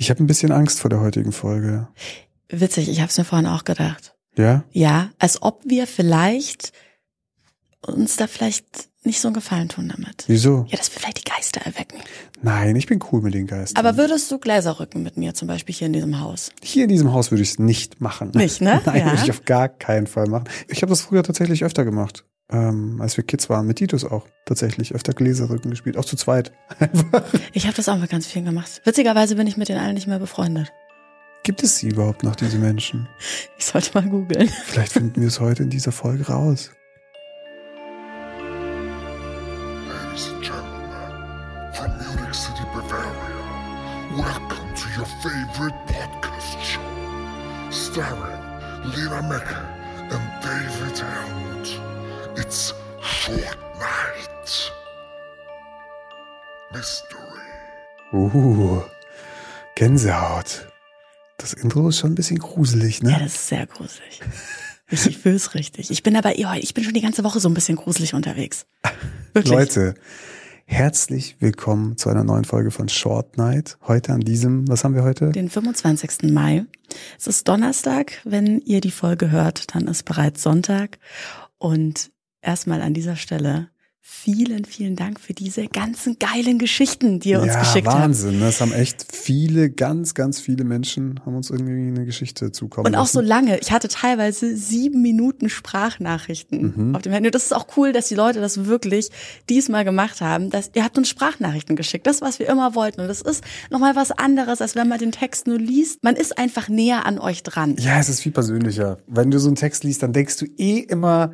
Ich habe ein bisschen Angst vor der heutigen Folge. Witzig, ich habe es mir vorhin auch gedacht. Ja? Ja, als ob wir vielleicht uns da vielleicht nicht so einen Gefallen tun damit. Wieso? Ja, dass wir vielleicht die Geister erwecken. Nein, ich bin cool mit den Geistern. Aber würdest du Gläser rücken mit mir, zum Beispiel hier in diesem Haus? Hier in diesem Haus würde ich es nicht machen. Nicht, ne? Nein, Ja. würde ich auf gar keinen Fall machen. Ich habe das früher tatsächlich öfter gemacht. Ähm, als wir Kids waren, mit Titus auch tatsächlich öfter Gläserrücken gespielt, auch zu zweit. Einfach. Ich habe das auch mit ganz vielen gemacht. Witzigerweise bin ich mit den allen nicht mehr befreundet. Gibt es sie überhaupt noch, diese Menschen? Ich sollte mal googeln. Vielleicht finden wir es heute in dieser Folge raus. Ladies and gentlemen, from Munich City, Bavaria, welcome to your favorite podcast show, starring Lena Mecker and David Helmut. It's Short Night. Mystery. Uh, Gänsehaut. Das Intro ist schon ein bisschen gruselig, Ja, ne? das ist sehr gruselig. Ich, ich fühl's richtig. Ich bin aber, ja, ich bin schon die ganze Woche so ein bisschen gruselig unterwegs. Wirklich. Leute, herzlich willkommen zu einer neuen Folge von Short Night. Heute an diesem, was haben wir heute? Den 25. Mai. Es ist Donnerstag. Wenn ihr die Folge hört, dann ist bereits Sonntag. Und erstmal an dieser Stelle vielen, vielen Dank für diese ganzen geilen Geschichten, die ihr uns ja, geschickt habt. Wahnsinn. Ne? Es haben echt viele, ganz, ganz viele Menschen haben uns irgendwie eine Geschichte zukommen Und auch so lassen. lange. Ich hatte teilweise sieben Minuten Sprachnachrichten Mhm. auf dem Handy. Und das ist auch cool, dass die Leute das wirklich diesmal gemacht haben. Dass, ihr habt uns Sprachnachrichten geschickt. Das, was wir immer wollten. Und das ist nochmal was anderes, als wenn man den Text nur liest. Man ist einfach näher an euch dran. Ja, es ist viel persönlicher. Wenn du so einen Text liest, dann denkst du eh immer,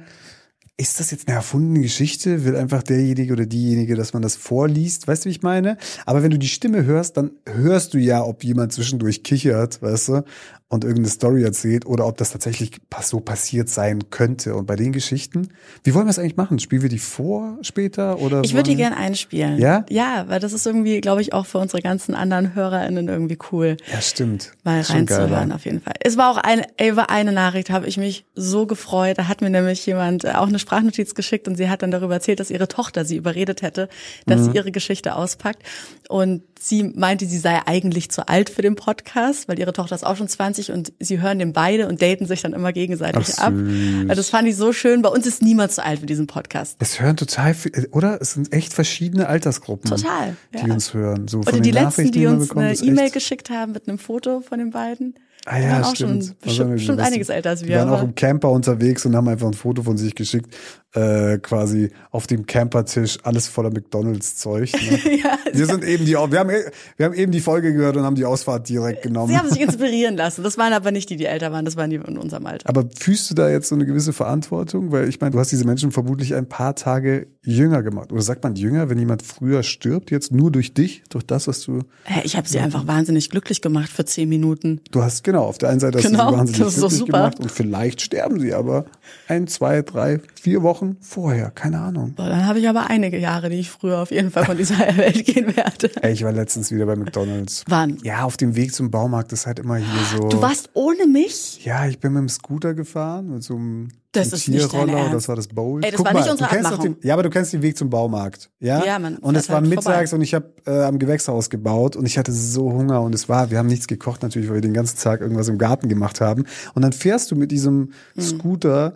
ist das jetzt eine erfundene Geschichte? Will einfach derjenige oder diejenige, dass man das vorliest? Weißt du, wie ich meine? Aber wenn du die Stimme hörst, dann hörst du ja, ob jemand zwischendurch kichert, weißt du, und irgendeine Story erzählt oder ob das tatsächlich so passiert sein könnte. Und bei den Geschichten, wie wollen wir es eigentlich machen? Spielen wir die vor später oder? Ich würde die wollen- gern einspielen. Ja? Ja, weil das ist irgendwie, glaube ich, auch für unsere ganzen anderen HörerInnen irgendwie cool. Ja, stimmt. Mal reinzuhören, auf jeden Fall. Es war auch eine, über eine Nachricht habe ich mich so gefreut. Da hat mir nämlich jemand äh, auch eine Sprachnotiz geschickt und sie hat dann darüber erzählt, dass ihre Tochter sie überredet hätte, dass Mhm. sie ihre Geschichte auspackt. Und sie meinte, sie sei eigentlich zu alt für den Podcast, weil ihre Tochter ist auch schon 20 und sie hören den beide und daten sich dann immer gegenseitig Ach, ab. Also das fand ich so schön. Bei uns ist niemand zu alt für diesen Podcast. Es hören total viel, oder? Es sind echt verschiedene Altersgruppen, Total, die ja. uns hören. So Oder die letzten, die wir uns bekommen, eine E-Mail geschickt haben mit einem Foto von den beiden. Ah Die ja, waren auch stimmt. schon bestimmt, bestimmt einiges älter als Die wir. waren auch aber- im Camper unterwegs und haben einfach ein Foto von sich geschickt, äh, quasi auf dem Campertisch, alles voller McDonalds-Zeug. Ne? ja, wir sind eben die, wir haben, wir haben eben die Folge gehört und haben die Ausfahrt direkt genommen. Sie haben sich inspirieren lassen. Das waren aber nicht die, die älter waren, das waren die in unserem Alter. Aber fühlst du da jetzt so eine gewisse Verantwortung? Weil ich meine, du hast diese Menschen vermutlich ein paar Tage jünger gemacht. Oder sagt man jünger, wenn jemand früher stirbt, jetzt nur durch dich, durch das, was du. Ich habe sie einfach wahnsinnig glücklich gemacht für zehn Minuten. Du hast, genau, auf der einen Seite hast Genau, du sie wahnsinnig das ist doch glücklich super. gemacht und vielleicht sterben sie aber ein, zwei, drei, vier Wochen vorher. Keine Ahnung. So, dann habe ich aber einige Jahre, die ich früher auf jeden Fall von dieser Welt gehen werde. Ey, ich war letztens wieder bei McDonalds. Wann? Ja, auf dem Weg zum Baumarkt ist halt immer hier so. Du warst ohne mich? Ja, ich bin mit dem Scooter gefahren, mit so einem Das ist nicht Tierroller, Ernst. das war das Bowl. Ey, das war nicht unsere Abmachung. den, Ja, aber du kennst den Weg zum Baumarkt. Ja, Ja, man Und es war halt mittags vorbei. und ich habe äh, am Gewächshaus gebaut und ich hatte so Hunger und es war, wir haben nichts gekocht natürlich, weil wir den ganzen Tag irgendwas im Garten gemacht haben. Und dann fährst du mit diesem Hm. Scooter,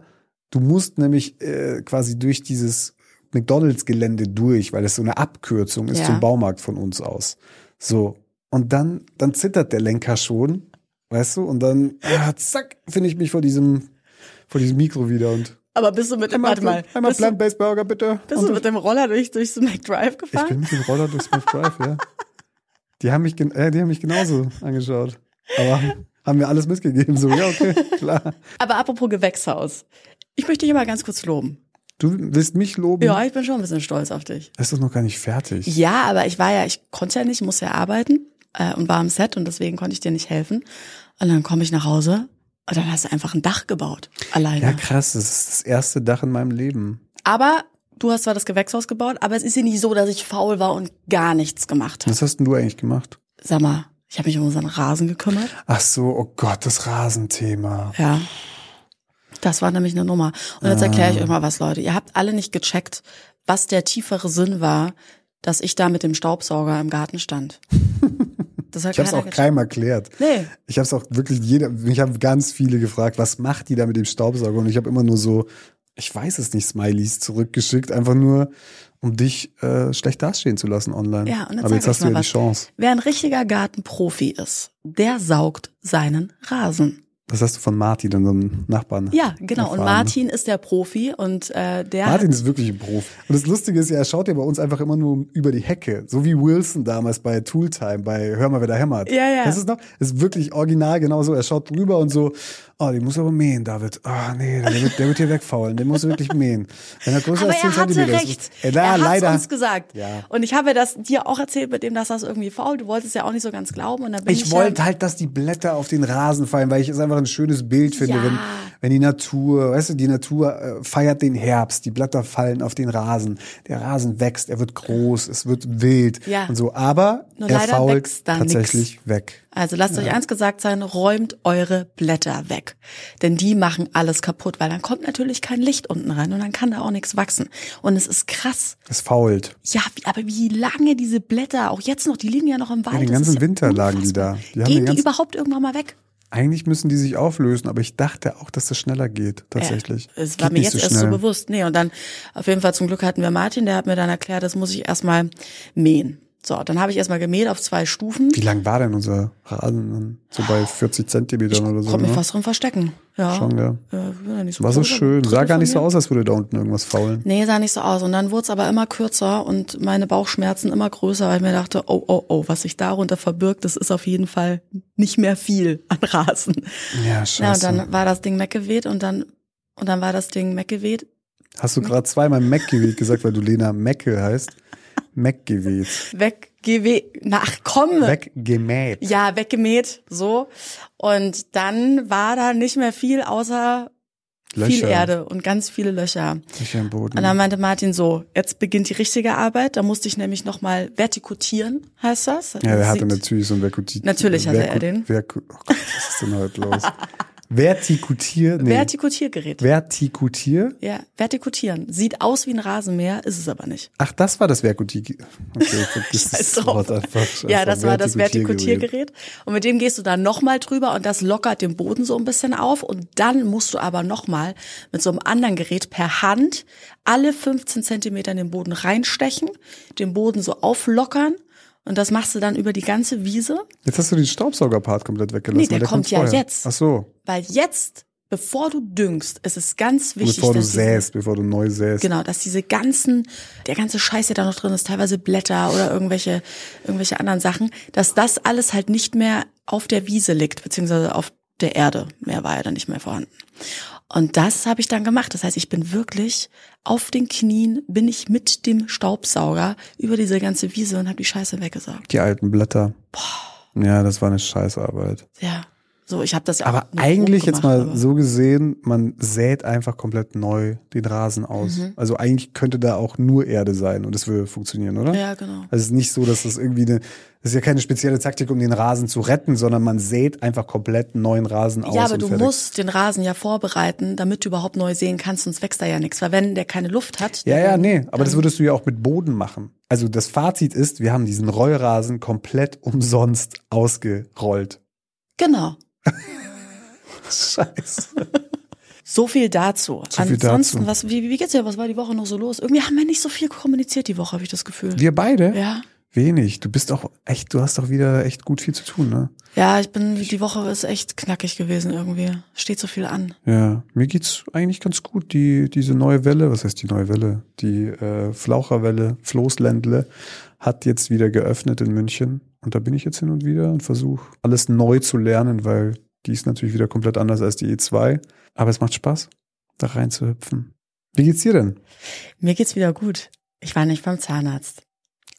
du musst nämlich äh, quasi durch dieses McDonalds-Gelände durch, weil es so eine Abkürzung ist Ja. zum Baumarkt von uns aus. So. Und dann, dann zittert der Lenker schon, weißt du, und dann, ah, zack, finde ich mich vor diesem, vor diesem Mikro wieder und Aber bist du mit, einmal, warte mal, einmal Plant-Based Burger, bitte. bist Und du mit dem Roller durch, durchs McDrive ich gefahren? bin mit dem Roller durch Smith Drive, ja. Die haben mich, äh, die haben mich genauso angeschaut. Aber haben mir alles mitgegeben, so, ja, okay, klar. Aber apropos Gewächshaus. Ich möchte dich aber ganz kurz loben. Du willst mich loben? Ja, ich bin schon ein bisschen stolz auf dich. Das ist doch noch gar nicht fertig. Ja, aber ich war ja, ich konnte ja nicht, musste ja arbeiten äh, und war am Set und deswegen konnte ich dir nicht helfen. Und dann komme ich nach Hause und dann hast du einfach ein Dach gebaut. Alleine. Ja, krass, das ist das erste Dach in meinem Leben. Aber du hast zwar das Gewächshaus gebaut, aber es ist ja nicht so, dass ich faul war und gar nichts gemacht habe. Was hast denn du eigentlich gemacht? Sag mal, ich habe mich um unseren Rasen gekümmert. Ach so, oh Gott, das Rasenthema. Ja. Das war nämlich eine Nummer. Und jetzt erkläre ich euch mal was, Leute. Ihr habt alle nicht gecheckt, was der tiefere Sinn war, dass ich da mit dem Staubsauger im Garten stand. Das hat Ich habe es auch gecheckt. keinem erklärt. Nee. Ich habe es auch wirklich jeder, mich haben ganz viele gefragt, was macht die da mit dem Staubsauger? Und ich habe immer nur so, ich weiß es nicht, Smileys zurückgeschickt, einfach nur, um dich äh, schlecht dastehen zu lassen online. Ja, und jetzt Aber jetzt hast du ja was. die Chance. Wer ein richtiger Gartenprofi ist, der saugt seinen Rasen. Das hast du von Martin, unserem Nachbarn. Ja, genau. Und erfahren, ne? Martin ist der Profi und äh, der Martin ist wirklich ein Profi. Und das Lustige ist ja, er schaut ja bei uns einfach immer nur über die Hecke. So wie Wilson damals bei Tooltime, bei Hör mal, wer da hämmert. Ja, ja. Das ist noch, das ist wirklich original genau so. Er schaut drüber und so, oh, den muss aber mähen, David. Ah, nee, der wird, der wird hier wegfaulen. Den muss wirklich mähen. Wenn er größer aber als 10 er hatte Zentimeter ist- recht. Äh, na, er hat leider. uns gesagt. Ja. Und ich habe das dir auch erzählt mit dem, dass das irgendwie faul. Du wolltest ja auch nicht so ganz glauben. Und dann bin ich, Ich wollte ja, halt, dass die Blätter auf den Rasen fallen, weil ich es einfach ein schönes Bild finde, Ja. wenn, wenn die Natur, weißt du, die Natur äh, feiert den Herbst, die Blätter fallen auf den Rasen, der Rasen wächst, er wird groß, es wird wild Ja. und so, aber Nur er fault tatsächlich weg. Also lasst euch eins gesagt sein, räumt eure Blätter weg. Denn die machen alles kaputt, weil dann kommt natürlich kein Licht unten rein und dann kann da auch nichts wachsen. Und es ist krass. Es fault. Ja, wie, aber wie lange diese Blätter, auch jetzt noch, die liegen ja noch im Wald. den das ganzen ja Winter lagen die unfassbar. da. Die Gehen den die überhaupt irgendwann mal weg? Eigentlich müssen die sich auflösen, aber ich dachte auch, dass das schneller geht, tatsächlich. Ja, es Geht war mir jetzt erst so bewusst. Nee, und dann auf jeden Fall zum Glück hatten wir Martin, der hat mir dann erklärt, das muss ich erstmal mähen. So, dann habe ich erstmal gemäht auf zwei Stufen. Wie lang war denn unser Rasen? dann? So bei 40 Zentimetern oder so, Konnte mich ne? fast drin verstecken. Ja. Schon, ja. Ja, bin ja nicht so War so schön. Sah gar nicht so aus, als würde da unten irgendwas faulen. Nee, sah nicht so aus. Und dann wurde es aber immer kürzer und meine Bauchschmerzen immer größer, weil ich mir dachte, oh, oh, oh, was sich darunter verbirgt, das ist auf jeden Fall nicht mehr viel an Rasen. Ja, Ja, scheiße. und dann war das Ding weggeweht und dann, und dann war das Ding weggeweht. Hast du gerade zweimal Mac-Geweht gesagt, weil du Lena Mecke heißt? Mac-Geweht. Weggeweht. Na, ach komm. Weggemäht. Ja, weggemäht, so. Und dann war da nicht mehr viel außer viel Löcher. Erde und ganz viele Löcher. Löcher im Boden. Und dann meinte Martin so, jetzt beginnt die richtige Arbeit. Da musste ich nämlich nochmal vertikutieren, heißt das? ja, Das hatte natürlich so ein Verkuti. Natürlich hatte er den. Verku oh Gott, was ist denn heute los? Vertikutier? Nee. Vertikutiergerät. Vertikutier? ja, vertikutieren. Sieht aus wie ein Rasenmäher, ist es aber nicht. Ach, das war das Verkuti. Okay, Scheiß das drauf. Wort einfach. Ja, das war das Vertikutiergerät. Vertikutiergerät. Und mit dem gehst du dann nochmal drüber und das lockert den Boden so ein bisschen auf. Und dann musst du aber nochmal mit so einem anderen Gerät per Hand alle 15 Zentimeter in den Boden reinstechen, den Boden so auflockern. Und das machst du dann über die ganze Wiese. Jetzt hast du den Staubsaugerpart komplett weggelassen. Nee, der weil kommt ja vorher. jetzt. Ach so. Weil jetzt, bevor du düngst, ist es ganz wichtig, Bevor du säst, bevor du neu säst. Genau, dass diese ganzen, der ganze Scheiß, der da noch drin ist, teilweise Blätter oder irgendwelche, irgendwelche anderen Sachen, dass das alles halt nicht mehr auf der Wiese liegt, beziehungsweise auf der Erde. Mehr war ja dann nicht mehr vorhanden. Und das habe ich dann gemacht. Das heißt, ich bin wirklich auf den Knien, bin ich mit dem Staubsauger über diese ganze Wiese und habe die Scheiße weggesaugt. Die alten Blätter. Ja, das war eine Scheißarbeit. Ja, so, ich habe das ja Aber eigentlich grob jetzt gemacht, mal aber- so gesehen, man sät einfach komplett neu den Rasen aus. Mhm. Also eigentlich könnte da auch nur Erde sein und es würde funktionieren, oder? Ja, genau. Also es ist nicht so, dass das irgendwie eine, das ist ja keine spezielle Taktik, um den Rasen zu retten, sondern man sät einfach komplett neuen Rasen aus. Ja, aber du fertig. musst den Rasen ja vorbereiten, damit du überhaupt neu sehen kannst, sonst wächst da ja nichts. Weil wenn der keine Luft hat. Ja, ja, nee, aber das würdest du ja auch mit Boden machen. Also das Fazit ist, wir haben diesen Rollrasen komplett umsonst ausgerollt. Genau. Scheiße. So viel dazu. So viel Ansonsten, dazu. was, wie, wie geht's dir? Was war die Woche noch so los? Irgendwie haben wir nicht so viel kommuniziert die Woche, habe ich das Gefühl. Wir beide? Ja. Wenig. Du bist auch echt, du hast doch wieder echt gut viel zu tun, ne? Ja, ich bin, die Woche ist echt knackig gewesen irgendwie. Steht so viel an. Ja, mir geht's eigentlich ganz gut. Die, diese neue Welle, was heißt die neue Welle? Die äh, Flaucherwelle, Floßländle, hat jetzt wieder geöffnet in München. Und da bin ich jetzt hin und wieder und versuche alles neu zu lernen, weil die ist natürlich wieder komplett anders als die E2. Aber es macht Spaß, da reinzuhüpfen. Wie geht's dir denn? Mir geht's wieder gut. Ich war nicht beim Zahnarzt.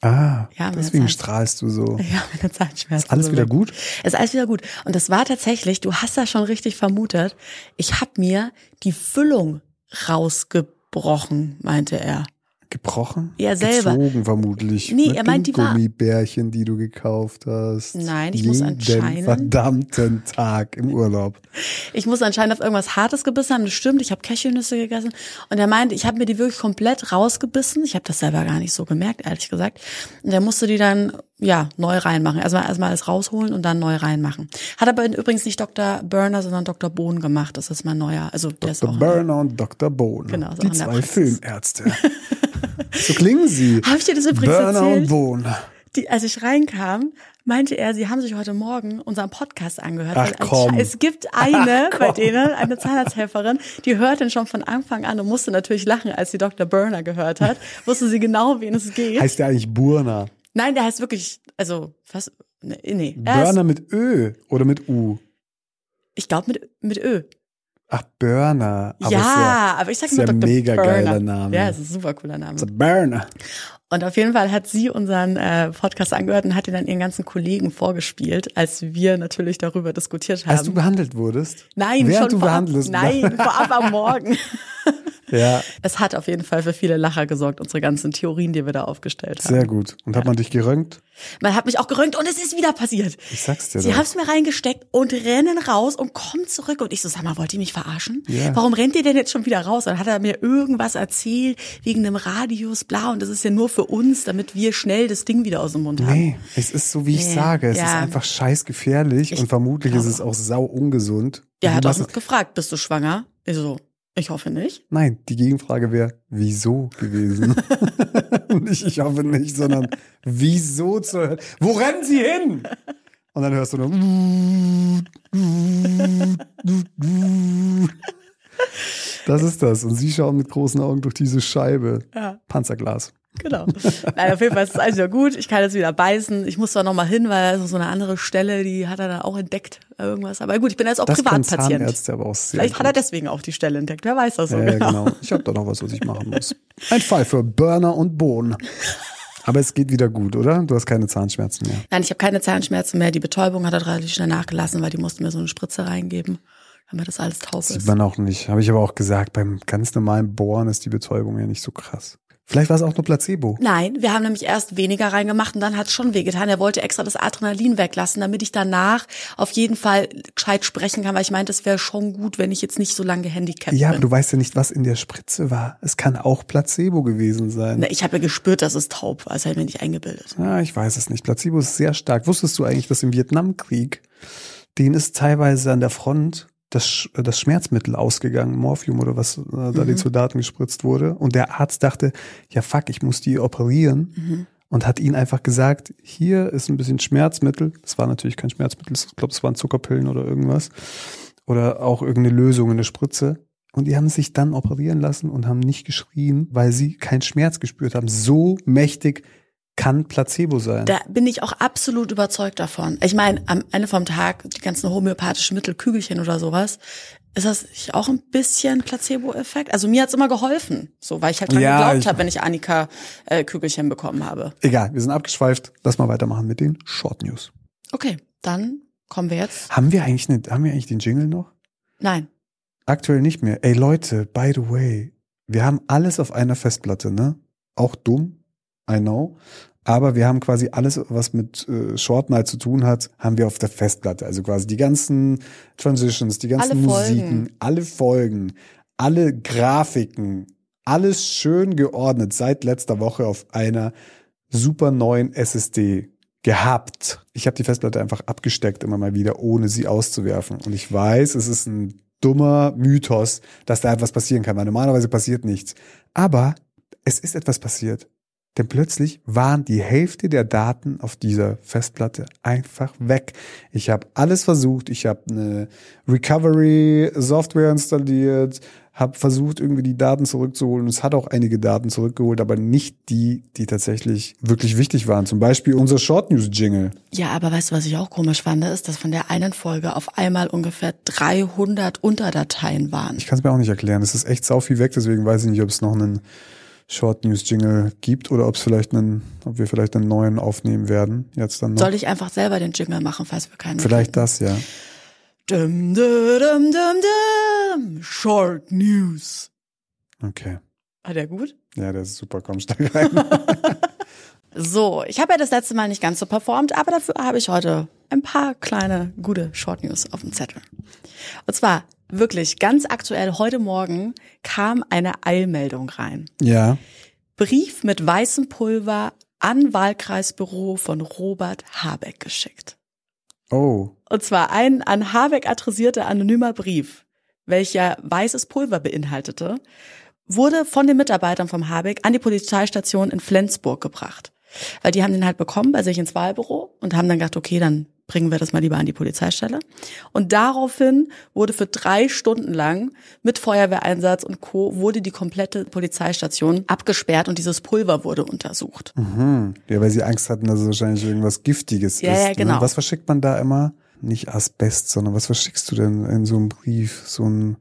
Ah, Ja, deswegen strahlst du so. Ja, meine Zahnschmerzen. Ist alles sind wieder gut? Ist alles wieder gut. Und das war tatsächlich, du hast das schon richtig vermutet, ich habe mir die Füllung rausgebrochen, meinte er. Gebrochen? Ja, selber. Gezogen vermutlich. Nee, er meint, die Gummibärchen, die du gekauft hast. Nein, ich muss Jeden anscheinend- verdammten Tag im Urlaub. Ich muss anscheinend auf irgendwas Hartes gebissen haben. Das stimmt, ich habe Cashewnüsse gegessen. Und er meinte, ich habe mir die wirklich komplett rausgebissen. Ich habe das selber gar nicht so gemerkt, ehrlich gesagt. Und er musste die dann ja, neu reinmachen. Erstmal erstmal alles rausholen und dann neu reinmachen. Hat aber übrigens nicht Dr. Burner, sondern Dr. Bohn gemacht. Das ist mein neuer. Also der ist Dr. auch. Burner und Dr. Bohn. Genau, die zwei. Filmärzte. so klingen sie. Habe ich dir das übrigens Burner und erzählt? Bohn. Die, als ich reinkam, meinte er, sie haben sich heute Morgen unseren Podcast angehört. Ach, komm. Es gibt eine Ach, bei denen, eine Zahnarzthelferin, die hört den schon von Anfang an und musste natürlich lachen, als sie Dr. Burner gehört hat. Wusste sie genau, wen es geht. Heißt der eigentlich Burner? Nein, der heißt wirklich, also, was, nee, nee. Ist, Burner mit Ö oder mit U? ich glaube mit, mit Ö. Ach, Burner. Aber ja, aber ich sag immer ja Dr. mega Burner. geiler Name. Ja, es ist ein super cooler Name. Ja Burner. Und auf jeden Fall hat sie unseren äh, Podcast angehört und hat ihn dann ihren ganzen Kollegen vorgespielt, als wir natürlich darüber diskutiert haben. Als du behandelt wurdest? Nein, Während schon du vorab, behandelt nein, vorab am Morgen. Ja, Es hat auf jeden Fall für viele Lacher gesorgt, unsere ganzen Theorien, die wir da aufgestellt haben. sehr gut. Und hat man dich geröntgt? Man hat mich auch gerönt und es ist wieder passiert. Ich sag's dir Sie doch. haben es mir reingesteckt und rennen raus und kommen zurück. Und ich so, sag mal, wollt ihr mich verarschen? Ja. Warum rennt ihr denn jetzt schon wieder raus? Dann hat er mir irgendwas erzählt wegen einem Radius, bla. Und das ist ja nur für uns, damit wir schnell das Ding wieder aus dem Mund haben. Nee, es ist so, wie ich Nee, sage. Es ja. ist einfach scheiß gefährlich Ich und vermutlich ist es auch sau ungesund. Der hat auch gefragt, bist du schwanger? Ich so, ich hoffe nicht. Nein, die Gegenfrage wäre, wieso gewesen? nicht, ich hoffe nicht, sondern wieso zur Hölle? Wo rennen sie hin? Und dann hörst du nur. Das ist das. Und sie schauen mit großen Augen durch diese Scheibe. Ja. Panzerglas. Genau. Nein, auf jeden Fall ist es alles wieder gut. Ich kann jetzt wieder beißen. Ich muss zwar noch mal hin, weil das ist so eine andere Stelle, die hat er dann auch entdeckt, irgendwas. Aber gut, ich bin jetzt auch Das Privatpatient. Aber auch sehr Vielleicht hat er deswegen auch die Stelle entdeckt. Wer weiß das so Ja, ja, genau. genau. Ich habe da noch was, was ich machen muss. Ein Fall für Burner und Bohnen. Aber es geht wieder gut, oder? Du hast keine Zahnschmerzen mehr. Nein, ich habe keine Zahnschmerzen mehr. Die Betäubung hat er relativ schnell nachgelassen, weil die mussten mir so eine Spritze reingeben, damit das alles taub Sieht ist. man auch nicht. Habe ich aber auch gesagt, beim ganz normalen Bohren ist die Betäubung ja nicht so krass. Vielleicht war es auch nur Placebo. Nein, wir haben nämlich erst weniger reingemacht und dann hat es schon wehgetan. Er wollte extra das Adrenalin weglassen, damit ich danach auf jeden Fall gescheit sprechen kann, weil ich meinte, es wäre schon gut, wenn ich jetzt nicht so lange gehandicapt Ja, aber bin. du weißt ja nicht, was in der Spritze war. Es kann auch Placebo gewesen sein. Na, Ich habe ja gespürt, dass es taub war. Das habe ich mir nicht eingebildet. Ja, ich weiß es nicht. Placebo ist sehr stark. Wusstest du eigentlich, dass im Vietnamkrieg, denen ist teilweise an der Front das, Sch- das Schmerzmittel ausgegangen, Morphium oder was äh, da den Soldaten gespritzt wurde. Und der Arzt dachte, ja fuck, ich muss die operieren. Und hat ihnen einfach gesagt, hier ist ein bisschen Schmerzmittel. Das war natürlich kein Schmerzmittel, ich glaube, es waren Zuckerpillen oder irgendwas. Oder auch irgendeine Lösung in der Spritze. Und die haben sich dann operieren lassen und haben nicht geschrien, weil sie keinen Schmerz gespürt haben. So mächtig kann Placebo sein. Da bin ich auch absolut überzeugt davon. Ich meine, am Ende vom Tag, die ganzen homöopathischen Mittel, Kügelchen oder sowas, ist das auch ein bisschen Placebo-Effekt? Also mir hat's immer geholfen, so weil ich halt dran Ja, geglaubt habe, wenn ich Annika äh, Kügelchen bekommen habe. Egal, wir sind abgeschweift. Lass mal weitermachen mit den Short News. Okay, dann kommen wir jetzt. Haben wir eigentlich eine, haben wir eigentlich den Jingle noch? Nein, Aktuell nicht mehr. Ey Leute, by the way, wir haben alles auf einer Festplatte, ne? Auch dumm, I know. Aber wir haben quasi alles, was mit äh, Short Night zu tun hat, haben wir auf der Festplatte. Also quasi die ganzen Transitions, die ganzen Alle. Musiken, alle Folgen, alle Grafiken, alles schön geordnet seit letzter Woche auf einer super neuen SSD gehabt. Ich habe die Festplatte einfach abgesteckt immer mal wieder, ohne sie auszuwerfen. Und ich weiß, es ist ein dummer Mythos, dass da etwas passieren kann, weil normalerweise passiert nichts. Aber es ist etwas passiert. Denn plötzlich waren die Hälfte der Daten auf dieser Festplatte einfach weg. Ich habe alles versucht. Ich habe eine Recovery-Software installiert, habe versucht, irgendwie die Daten zurückzuholen. Es hat auch einige Daten zurückgeholt, aber nicht die, die tatsächlich wirklich wichtig waren. Zum Beispiel unser Short News Jingle. Ja, aber weißt du, was ich auch komisch fand, ist, dass von der einen Folge auf einmal ungefähr 300 Unterdateien waren. Ich kann es mir auch nicht erklären. Es ist echt sau viel weg, deswegen weiß ich nicht, ob es noch einen Short News Jingle gibt oder ob es vielleicht einen, ob wir vielleicht einen neuen aufnehmen werden. Jetzt dann noch. Soll ich einfach selber den Jingle machen, falls wir keinen vielleicht das, ja. Dum, dum, dum, dum, dum. Short News. Okay. War der gut? Ja, der ist super. Komm, steig rein. So, ich habe ja das letzte Mal nicht ganz so performt, aber dafür habe ich heute ein paar kleine gute Short News auf dem Zettel. Und zwar wirklich ganz aktuell heute Morgen kam eine Eilmeldung rein. ja. Brief mit weißem Pulver an Wahlkreisbüro von Robert Habeck geschickt. Oh. Und zwar ein an Habeck adressierter anonymer Brief, welcher weißes Pulver beinhaltete, wurde von den Mitarbeitern vom Habeck an die Polizeistation in Flensburg gebracht. Weil die haben den halt bekommen bei sich ins Wahlbüro und haben dann gedacht, okay, dann bringen wir das mal lieber an die Polizeistelle. Und daraufhin wurde für drei Stunden lang mit Feuerwehreinsatz und Co. wurde die komplette Polizeistation abgesperrt und dieses Pulver wurde untersucht. Mhm. Ja, weil sie Angst hatten, dass es wahrscheinlich irgendwas Giftiges Ja, ist. ja, genau. Ne? Was verschickt man da immer? Nicht Asbest, sondern was verschickst du denn in so einem Brief? So ein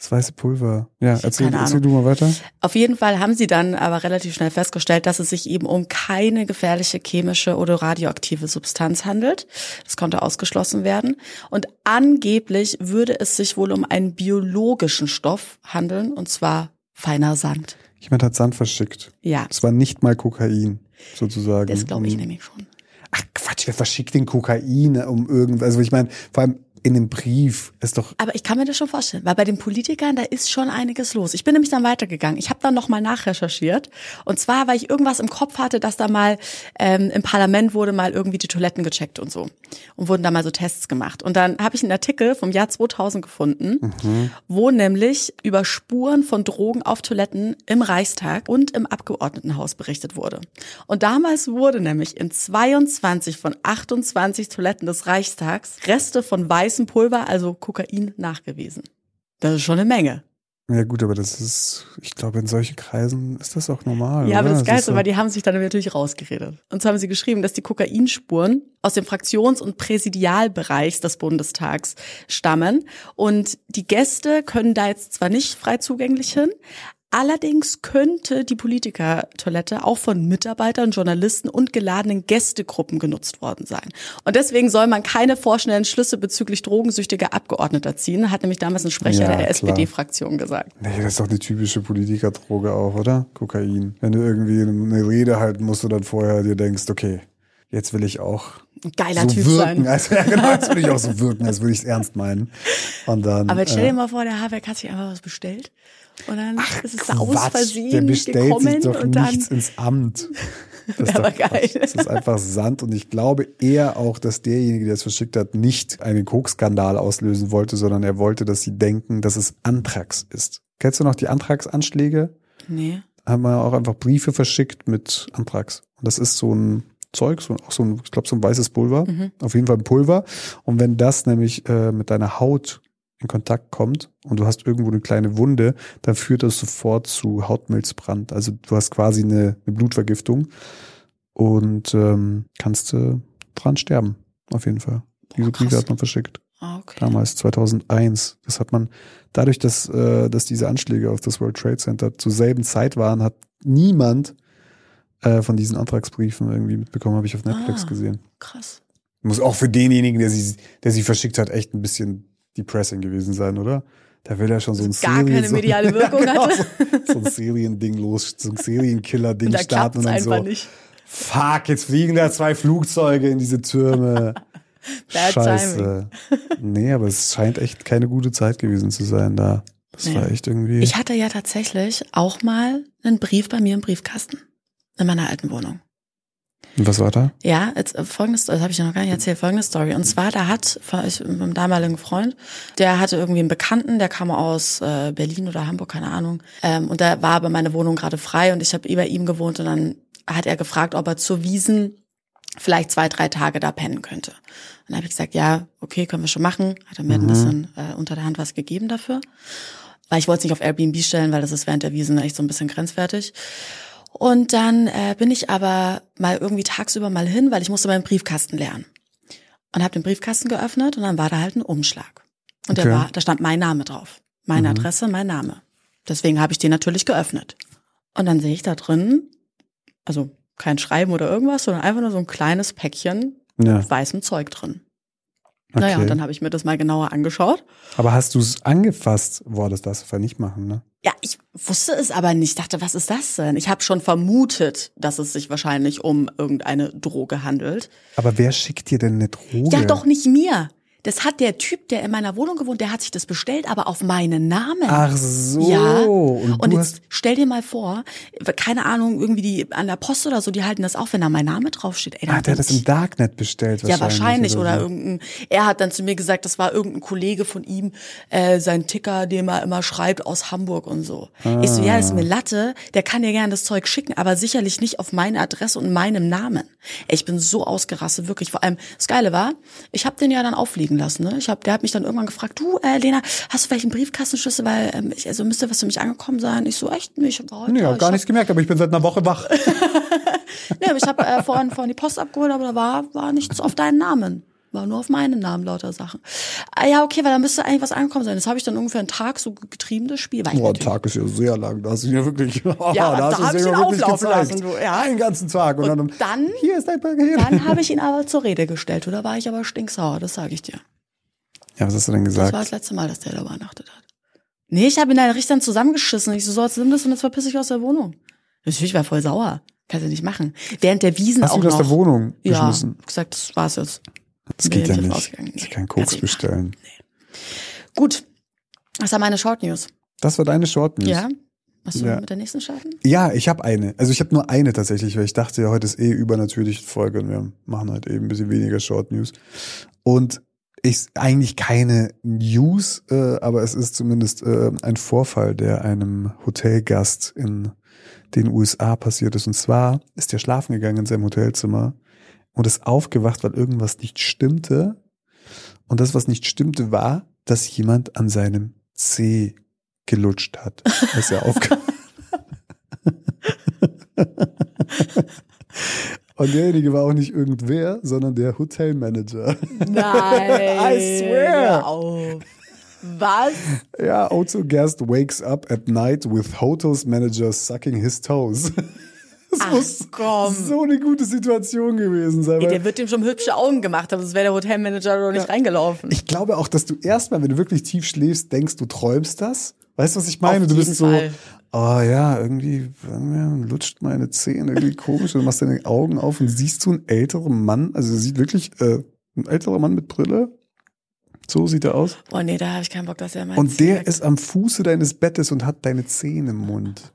das weiße Pulver. Ja, erzähl, erzähl du mal weiter. Auf jeden Fall haben sie dann aber relativ schnell festgestellt, dass es sich eben um keine gefährliche chemische oder radioaktive Substanz handelt. Das konnte ausgeschlossen werden. Und angeblich würde es sich wohl um einen biologischen Stoff handeln, und zwar feiner Sand. Jemand hat Sand verschickt. Ja, Es war nicht mal Kokain, sozusagen. das glaube ich Um- nämlich schon. Ach Quatsch, wer verschickt den Kokain um irgendwas? Also ich meine, vor allem in dem Brief ist doch. Aber ich kann mir das schon vorstellen, weil bei den Politikern, da ist schon einiges los. Ich bin nämlich dann weitergegangen. Ich habe dann nochmal nachrecherchiert. Und zwar, weil ich irgendwas im Kopf hatte, dass da mal ähm, im Parlament wurde mal irgendwie die Toiletten gecheckt und so. Und wurden da mal so Tests gemacht. Und dann habe ich einen Artikel vom Jahr 2000 gefunden, wo nämlich über Spuren von Drogen auf Toiletten im Reichstag und im Abgeordnetenhaus berichtet wurde. Und damals wurde nämlich in 22 von 28 Toiletten des Reichstags Reste von weißem Pulver, also Kokain, nachgewiesen. Das ist schon eine Menge. Ja gut, aber das ist, ich glaube, in solchen Kreisen ist das auch normal. Ja, aber oder? das Geilste so- die haben sich dann natürlich rausgeredet. Und zwar haben sie geschrieben, dass die Kokainspuren aus dem Fraktions- und Präsidialbereichs des Bundestags stammen. Und die Gäste können da jetzt zwar nicht frei zugänglich hin, Allerdings könnte die Politikertoilette auch von Mitarbeitern, Journalisten und geladenen Gästegruppen genutzt worden sein. Und deswegen soll man keine vorschnellen Schlüsse bezüglich drogensüchtiger Abgeordneter ziehen, hat nämlich damals ein Sprecher Ja, der. SPD-Fraktion gesagt. Nee, das ist doch eine typische Politikerdroge auch, oder? Kokain. Wenn du irgendwie eine Rede halten musst und dann vorher dir denkst, okay, jetzt will ich auch geiler so Typ wirken. sein. Also, ja, genau, jetzt will ich auch so wirken, als würde ich es ernst meinen. Und dann. Aber jetzt stell äh, dir mal vor, der Habeck hat sich einfach was bestellt und dann ist es da aus Quatsch, Versehen der bestellt gekommen sich doch und dann nichts ins Amt. Das ist, Aber geil. Das ist einfach Sand und ich glaube eher auch, dass derjenige, der es verschickt hat, nicht einen Koksskandal auslösen wollte, sondern er wollte, dass sie denken, dass es Anthrax ist. Kennst du noch die Anthrax-Anschläge? nee. Haben wir auch einfach Briefe verschickt mit Anthrax. Und das ist so ein Zeug, so, auch so ein, ich glaube, so ein weißes Pulver. Mhm. Auf jeden Fall ein Pulver. Und wenn das nämlich äh, mit deiner Haut in Kontakt kommt und du hast irgendwo eine kleine Wunde, dann führt das sofort zu Hautmilzbrand. Also du hast quasi eine, eine Blutvergiftung und ähm, kannst äh, dran sterben. Auf jeden Fall. Diese. Briefe hat man verschickt. Ah, okay. Damals, 2001. Das hat man, dadurch, dass, äh, dass diese Anschläge auf das World Trade Center zur selben Zeit waren, hat niemand äh, von diesen Antragsbriefen irgendwie mitbekommen, habe ich auf Netflix Ah. gesehen. Krass. Muss auch für denjenigen, der sie, der sie verschickt hat, echt ein bisschen depressing gewesen sein, oder? Da will er schon so ein Gar keine so, mediale Wirkung Ja, genau, hatte. So, so ein Seriending los, so ein Serienkiller-Ding starten und dann so, nicht. fuck, jetzt fliegen da zwei Flugzeuge in diese Türme. Bad Scheiße. Nee, aber es scheint echt keine gute Zeit gewesen zu sein da. Das Nee. war echt irgendwie. Ich hatte ja tatsächlich auch mal einen Brief bei mir im Briefkasten in meiner alten Wohnung. Was war da? Ja, jetzt äh, folgendes, das habe ich ja noch gar nicht erzählt, folgende Story. Und zwar, da hat ich, mit einem damaligen Freund, der hatte irgendwie einen Bekannten, der kam aus äh, Berlin oder Hamburg, keine Ahnung. Ähm, und da war aber meine Wohnung gerade frei und ich habe bei ihm gewohnt und dann hat er gefragt, ob er zur Wiesen vielleicht zwei, drei Tage da pennen könnte. Und dann habe ich gesagt, ja, okay, können wir schon machen. Hat er mir ein bisschen äh, unter der Hand was gegeben dafür. Weil ich wollte es nicht auf Airbnb stellen, weil das ist während der Wiesen echt so ein bisschen grenzwertig. Und dann äh, bin ich aber mal irgendwie tagsüber mal hin, weil ich musste meinen Briefkasten leeren. Und habe den Briefkasten geöffnet und dann war da halt ein Umschlag. Und Okay. der war, da stand mein Name drauf. Meine Mhm. Adresse, mein Name. Deswegen habe ich den natürlich geöffnet. Und dann sehe ich da drin, also kein Schreiben oder irgendwas, sondern einfach nur so ein kleines Päckchen Ja. mit weißem Zeug drin. Okay. Naja, und dann habe ich mir das mal genauer angeschaut. aber hast du es angefasst? Boah, das darfst du nicht machen, ne? Ja, ich wusste es aber nicht. Dachte, was ist das denn? Ich habe schon vermutet, dass es sich wahrscheinlich um irgendeine Droge handelt. Aber wer schickt dir denn eine Droge? Ja, doch nicht mir. Das hat der Typ, der in meiner Wohnung gewohnt, der hat sich das bestellt, aber auf meinen Namen. Ach so. Ja. Und, Und jetzt stell dir mal vor, keine Ahnung, irgendwie die an der Post oder so, die halten das auch, wenn da mein Name draufsteht. Ey, ah, hat denk das im ich- Darknet bestellt ja, wahrscheinlich. Oder, so. irgendein, er hat dann zu mir gesagt, das war irgendein Kollege von ihm, äh, sein Ticker, den er immer schreibt aus Hamburg und so. Ich so, ja, das ist Ah. mir Latte, der kann dir gerne das Zeug schicken, aber sicherlich nicht auf meine Adresse und meinem Namen. Ey, ich bin so ausgerastet, wirklich. Vor allem, das Geile war, ich habe den ja dann auffliegen lassen. Ne? Ich hab, der hat mich dann irgendwann gefragt, du, äh, Lena, hast du vielleicht einen Briefkastenschlüssel, weil ähm, ich, also müsste was für mich angekommen sein. Ich so, echt nicht, war heute Nee, hab Ich gar hab- nichts gemerkt, aber ich bin seit einer Woche wach. Nee, aber ich habe äh, vorhin, vorhin die Post abgeholt, aber da war, war nichts auf deinen Namen. War nur auf meinen Namen lauter Sachen. Ah, ja, okay, weil da müsste eigentlich was angekommen sein. Das habe ich dann ungefähr einen Tag so getrieben, das Spiel. Weil Boah, ein Tag ist ja sehr lang. Da hast du ihn ja wirklich. Ja, da da hast du ja wirklich gezeigt. lassen, du, ja. Einen ganzen Tag. Und, Und dann, dann- Hier ist dein Paket. Dann habe ich ihn aber zur Rede gestellt. Oder war ich aber stinksauer, das sage ich dir. Ja, was hast du denn Das war gesagt? das letzte Mal, dass der da übernachtet hat. Nee, ich habe ihn dann richtig dann zusammengeschissen. Ich so, so, jetzt nimm das und jetzt verpiss ich aus der Wohnung. Natürlich war voll sauer. Kannst du nicht machen. Während der Wiesen Hast auch du aus noch. der Wohnung ja, geschmissen? hab gesagt, das war's jetzt. Das geht ja Nee, nicht. ausgegangen. Ich Nee, kann Koks nicht bestellen. Gut. Das war meine Short News. Das war deine Short News. Ja? Was du Ja. mit der nächsten starten? Ja, ich habe eine. Also ich habe nur eine tatsächlich, weil ich dachte ja, heute ist eh übernatürliche Folge und wir machen halt eben ein bisschen weniger Short News. Und ist eigentlich keine News, äh, aber es ist zumindest äh, ein Vorfall, der einem Hotelgast in den USA passiert ist. Und zwar ist er schlafen gegangen in seinem Hotelzimmer und ist aufgewacht, weil irgendwas nicht stimmte. Und das, was nicht stimmte, war, dass jemand an seinem Zeh gelutscht hat, als er aufgewacht Und derjenige war auch nicht irgendwer, sondern der Hotelmanager. Nein. I swear. Auf. Was? Ja, Otto Gerst wakes up at night with Hotels Manager sucking his toes. Das Ach, muss komm. so eine gute Situation gewesen sein. Ey, der wird dem schon hübsche Augen gemacht haben, sonst wäre der Hotelmanager doch nicht reingelaufen. ich glaube auch, dass du erstmal, wenn du wirklich tief schläfst, denkst, du träumst das. Weißt du, was ich meine? Auf du bist jeden so, Fall. oh ja, irgendwie, lutscht meine Zähne irgendwie komisch. Und du machst deine Augen auf und siehst du einen älteren Mann, also sieht wirklich äh, ein älterer Mann mit Brille. So sieht er aus. Oh nee, da habe ich keinen Bock, dass er mein Und der Zeh- ist am Fuße deines Bettes und hat deine Zähne im Mund.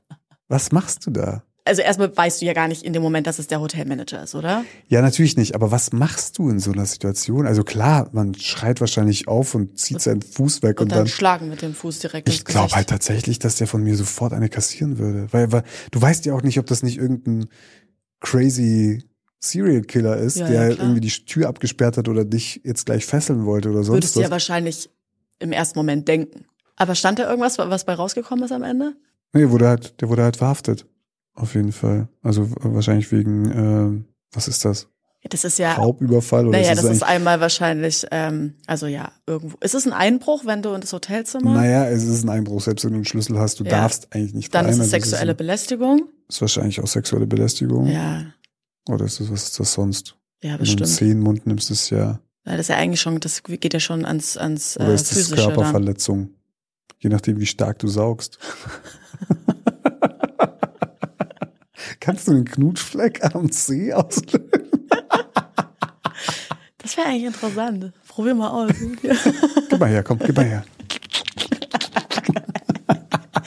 Was machst du da? Also erstmal weißt du ja gar nicht in dem Moment, dass es der Hotelmanager ist, oder? Ja, natürlich nicht. Aber was machst du in so einer Situation? Also klar, man schreit wahrscheinlich auf und zieht seinen Fuß weg Und, und, dann, dann. schlagen mit dem Fuß direkt Ich glaube halt tatsächlich, dass der von mir sofort eine kassieren würde. Weil, weil du weißt ja auch nicht, ob das nicht irgendein crazy Serial Killer ist, Ja, der ja, irgendwie die Tür abgesperrt hat oder dich jetzt gleich fesseln wollte oder sonst Würdest du was. ja wahrscheinlich im ersten Moment denken. Aber stand da irgendwas, was bei rausgekommen ist am Ende? Nee, wurde halt, der wurde halt verhaftet. Auf jeden Fall. Also äh, wahrscheinlich wegen, ähm, was ist das? Das ist ja, Raubüberfall oder naja, ist das ist einmal wahrscheinlich, ähm, also ja, irgendwo. Ist es ein Einbruch, wenn du in das Hotelzimmer? Naja, es ist ein Einbruch, selbst wenn du einen Schlüssel hast, du Ja. darfst eigentlich nicht Dann ist rein. es Also sexuelle ist, Belästigung. ist wahrscheinlich auch sexuelle Belästigung. Ja, Oder ist das, was ist das sonst? ja, Wenn du einen bestimmt. Zeh in den Mund nimmst, ist ja, Weil das ist ja eigentlich schon, das geht ja schon ans, ans oder äh, ist das physische dann. Körperverletzung? Je nachdem, wie stark du saugst. Kannst du einen Knutschfleck am Zeh auslösen? Das wäre eigentlich interessant. Probier mal aus. Gib mal her, komm, gib mal her.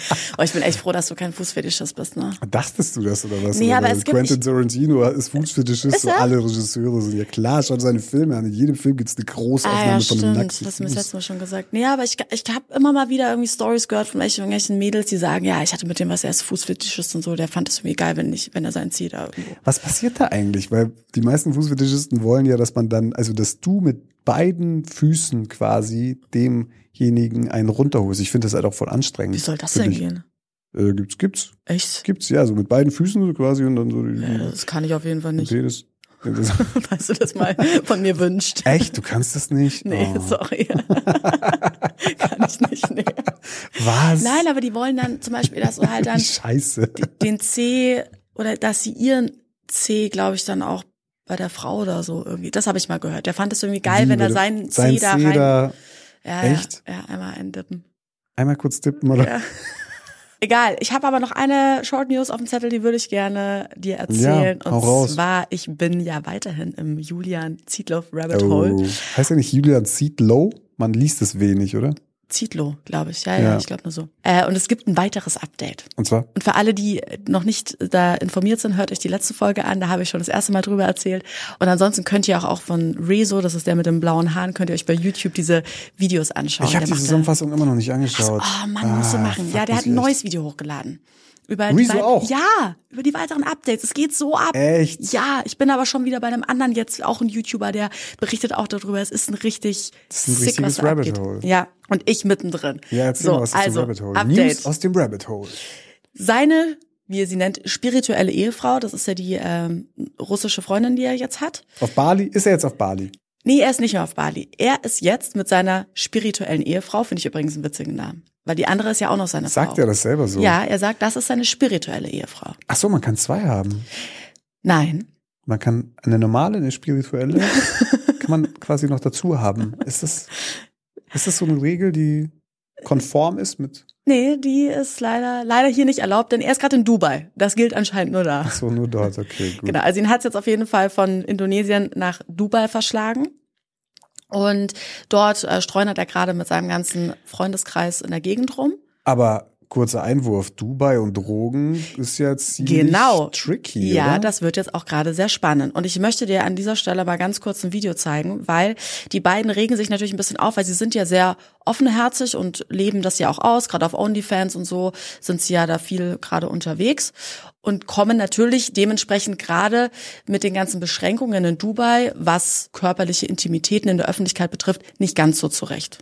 oh, ich bin echt froh, dass du kein Fußfetischist bist, ne? Dachtest du das oder was? Nee, oder aber es gibt- Quentin Tarantino ist Fußfetischist, Ist so alle Regisseure sind. Ja klar, schau dir seine Filme an. In jedem Film gibt's eine Großaufnahme Ah ja, von einem Das nackten hast du mir das letzte Mal schon gesagt. Nee, aber ich, ich habe immer mal wieder irgendwie Stories gehört von welchen- irgendwelchen Mädels, die sagen, ja, ich hatte mit dem was, er ist Fußfetischist und so, der fand es irgendwie geil, wenn ich, wenn er sein Ziel da irgendwo. Was passiert da eigentlich? Weil die meisten Fußfetischisten wollen ja, dass man dann, also dass du mit beiden Füßen quasi demjenigen einen runterholst. Ich finde das halt auch voll anstrengend. Wie soll das denn gehen? Äh, gibt's, gibt's, Echt? gibt's, ja, so mit beiden Füßen so quasi und dann so die, Ja, das kann ich auf jeden Fall nicht. jedes. Falls du das mal von mir wünscht. Echt? Du kannst das nicht? Nee, Oh. sorry. kann ich nicht, nee. Was? Nein, aber die wollen dann zum Beispiel, dass du halt dann Scheiße. den C oder dass sie ihren C, glaube ich, dann auch bei der Frau oder so irgendwie. Das habe ich mal gehört. Der fand es irgendwie geil, Wie wenn er seinen sein C da Zeh rein. da ja, echt? Ja, ja, einmal eindippen. einmal kurz tippen oder? Ja. Egal, ich habe aber noch eine Short News auf dem Zettel, die würde ich gerne dir erzählen. Ja, und raus. zwar, ich bin ja weiterhin im Julian Zietlow Rabbit Oh. Hole. Heißt ja nicht Julian Zietlow? Man liest es wenig, oder? Zietlow, glaube ich. Ja, ja, Ja. ich glaube nur so. Äh, und es gibt ein weiteres Update. Und zwar? Und für alle, die noch nicht da informiert sind, hört euch die letzte Folge an. Da habe ich schon das erste Mal drüber erzählt. Und ansonsten könnt ihr auch, auch von Rezo, das ist der mit dem blauen Haaren, könnt ihr euch bei YouTube diese Videos anschauen. ich habe die Zusammenfassung immer noch nicht angeschaut. Oh Mann, musst du Ah, machen. fuck, Ja, der hat ein neues echt. Video hochgeladen. Über Rezo die auch? Ja, über die weiteren Updates. Es geht so ab. Echt? Ja, ich bin aber schon wieder bei einem anderen jetzt, auch ein YouTuber, der berichtet auch darüber. Es ist ein richtig Das ist ein sick, was Rabbit abgeht. Hole. Ja, und ich mittendrin. Ja, erzähl so, aus also, dem Rabbit Hole. Update. News aus dem Rabbit Hole. Seine, wie er sie nennt, spirituelle Ehefrau, das ist ja die ähm, russische Freundin, die er jetzt hat. Auf Bali? Ist er jetzt auf Bali? Nee, er ist nicht mehr auf Bali. Er ist jetzt mit seiner spirituellen Ehefrau, finde ich übrigens einen witzigen Namen. Weil die andere ist ja auch noch seine Sagt Frau. er das selber so? Ja, er sagt, das ist seine spirituelle Ehefrau. Ach so, man kann zwei haben. Nein. Man kann eine normale, eine spirituelle, kann man quasi noch dazu haben. Ist das, ist das so eine Regel, die konform ist mit, Nee, die ist leider, leider hier nicht erlaubt, denn er ist gerade in Dubai. Das gilt anscheinend nur da. ach so, nur dort, okay, gut. Genau, also ihn hat jetzt auf jeden Fall von Indonesien nach Dubai verschlagen. Und dort äh, streunert er gerade mit seinem ganzen Freundeskreis in der Gegend rum. Aber kurzer Einwurf, Dubai und Drogen ist ja ziemlich Genau. tricky, Ja, oder? das wird jetzt auch gerade sehr spannend. Und ich möchte dir an dieser Stelle mal ganz kurz ein Video zeigen, weil die beiden regen sich natürlich ein bisschen auf, weil sie sind ja sehr offenherzig und leben das ja auch aus. Gerade auf OnlyFans und so sind sie ja da viel gerade unterwegs und kommen natürlich dementsprechend gerade mit den ganzen Beschränkungen in Dubai, was körperliche Intimitäten in der Öffentlichkeit betrifft, nicht ganz so zurecht.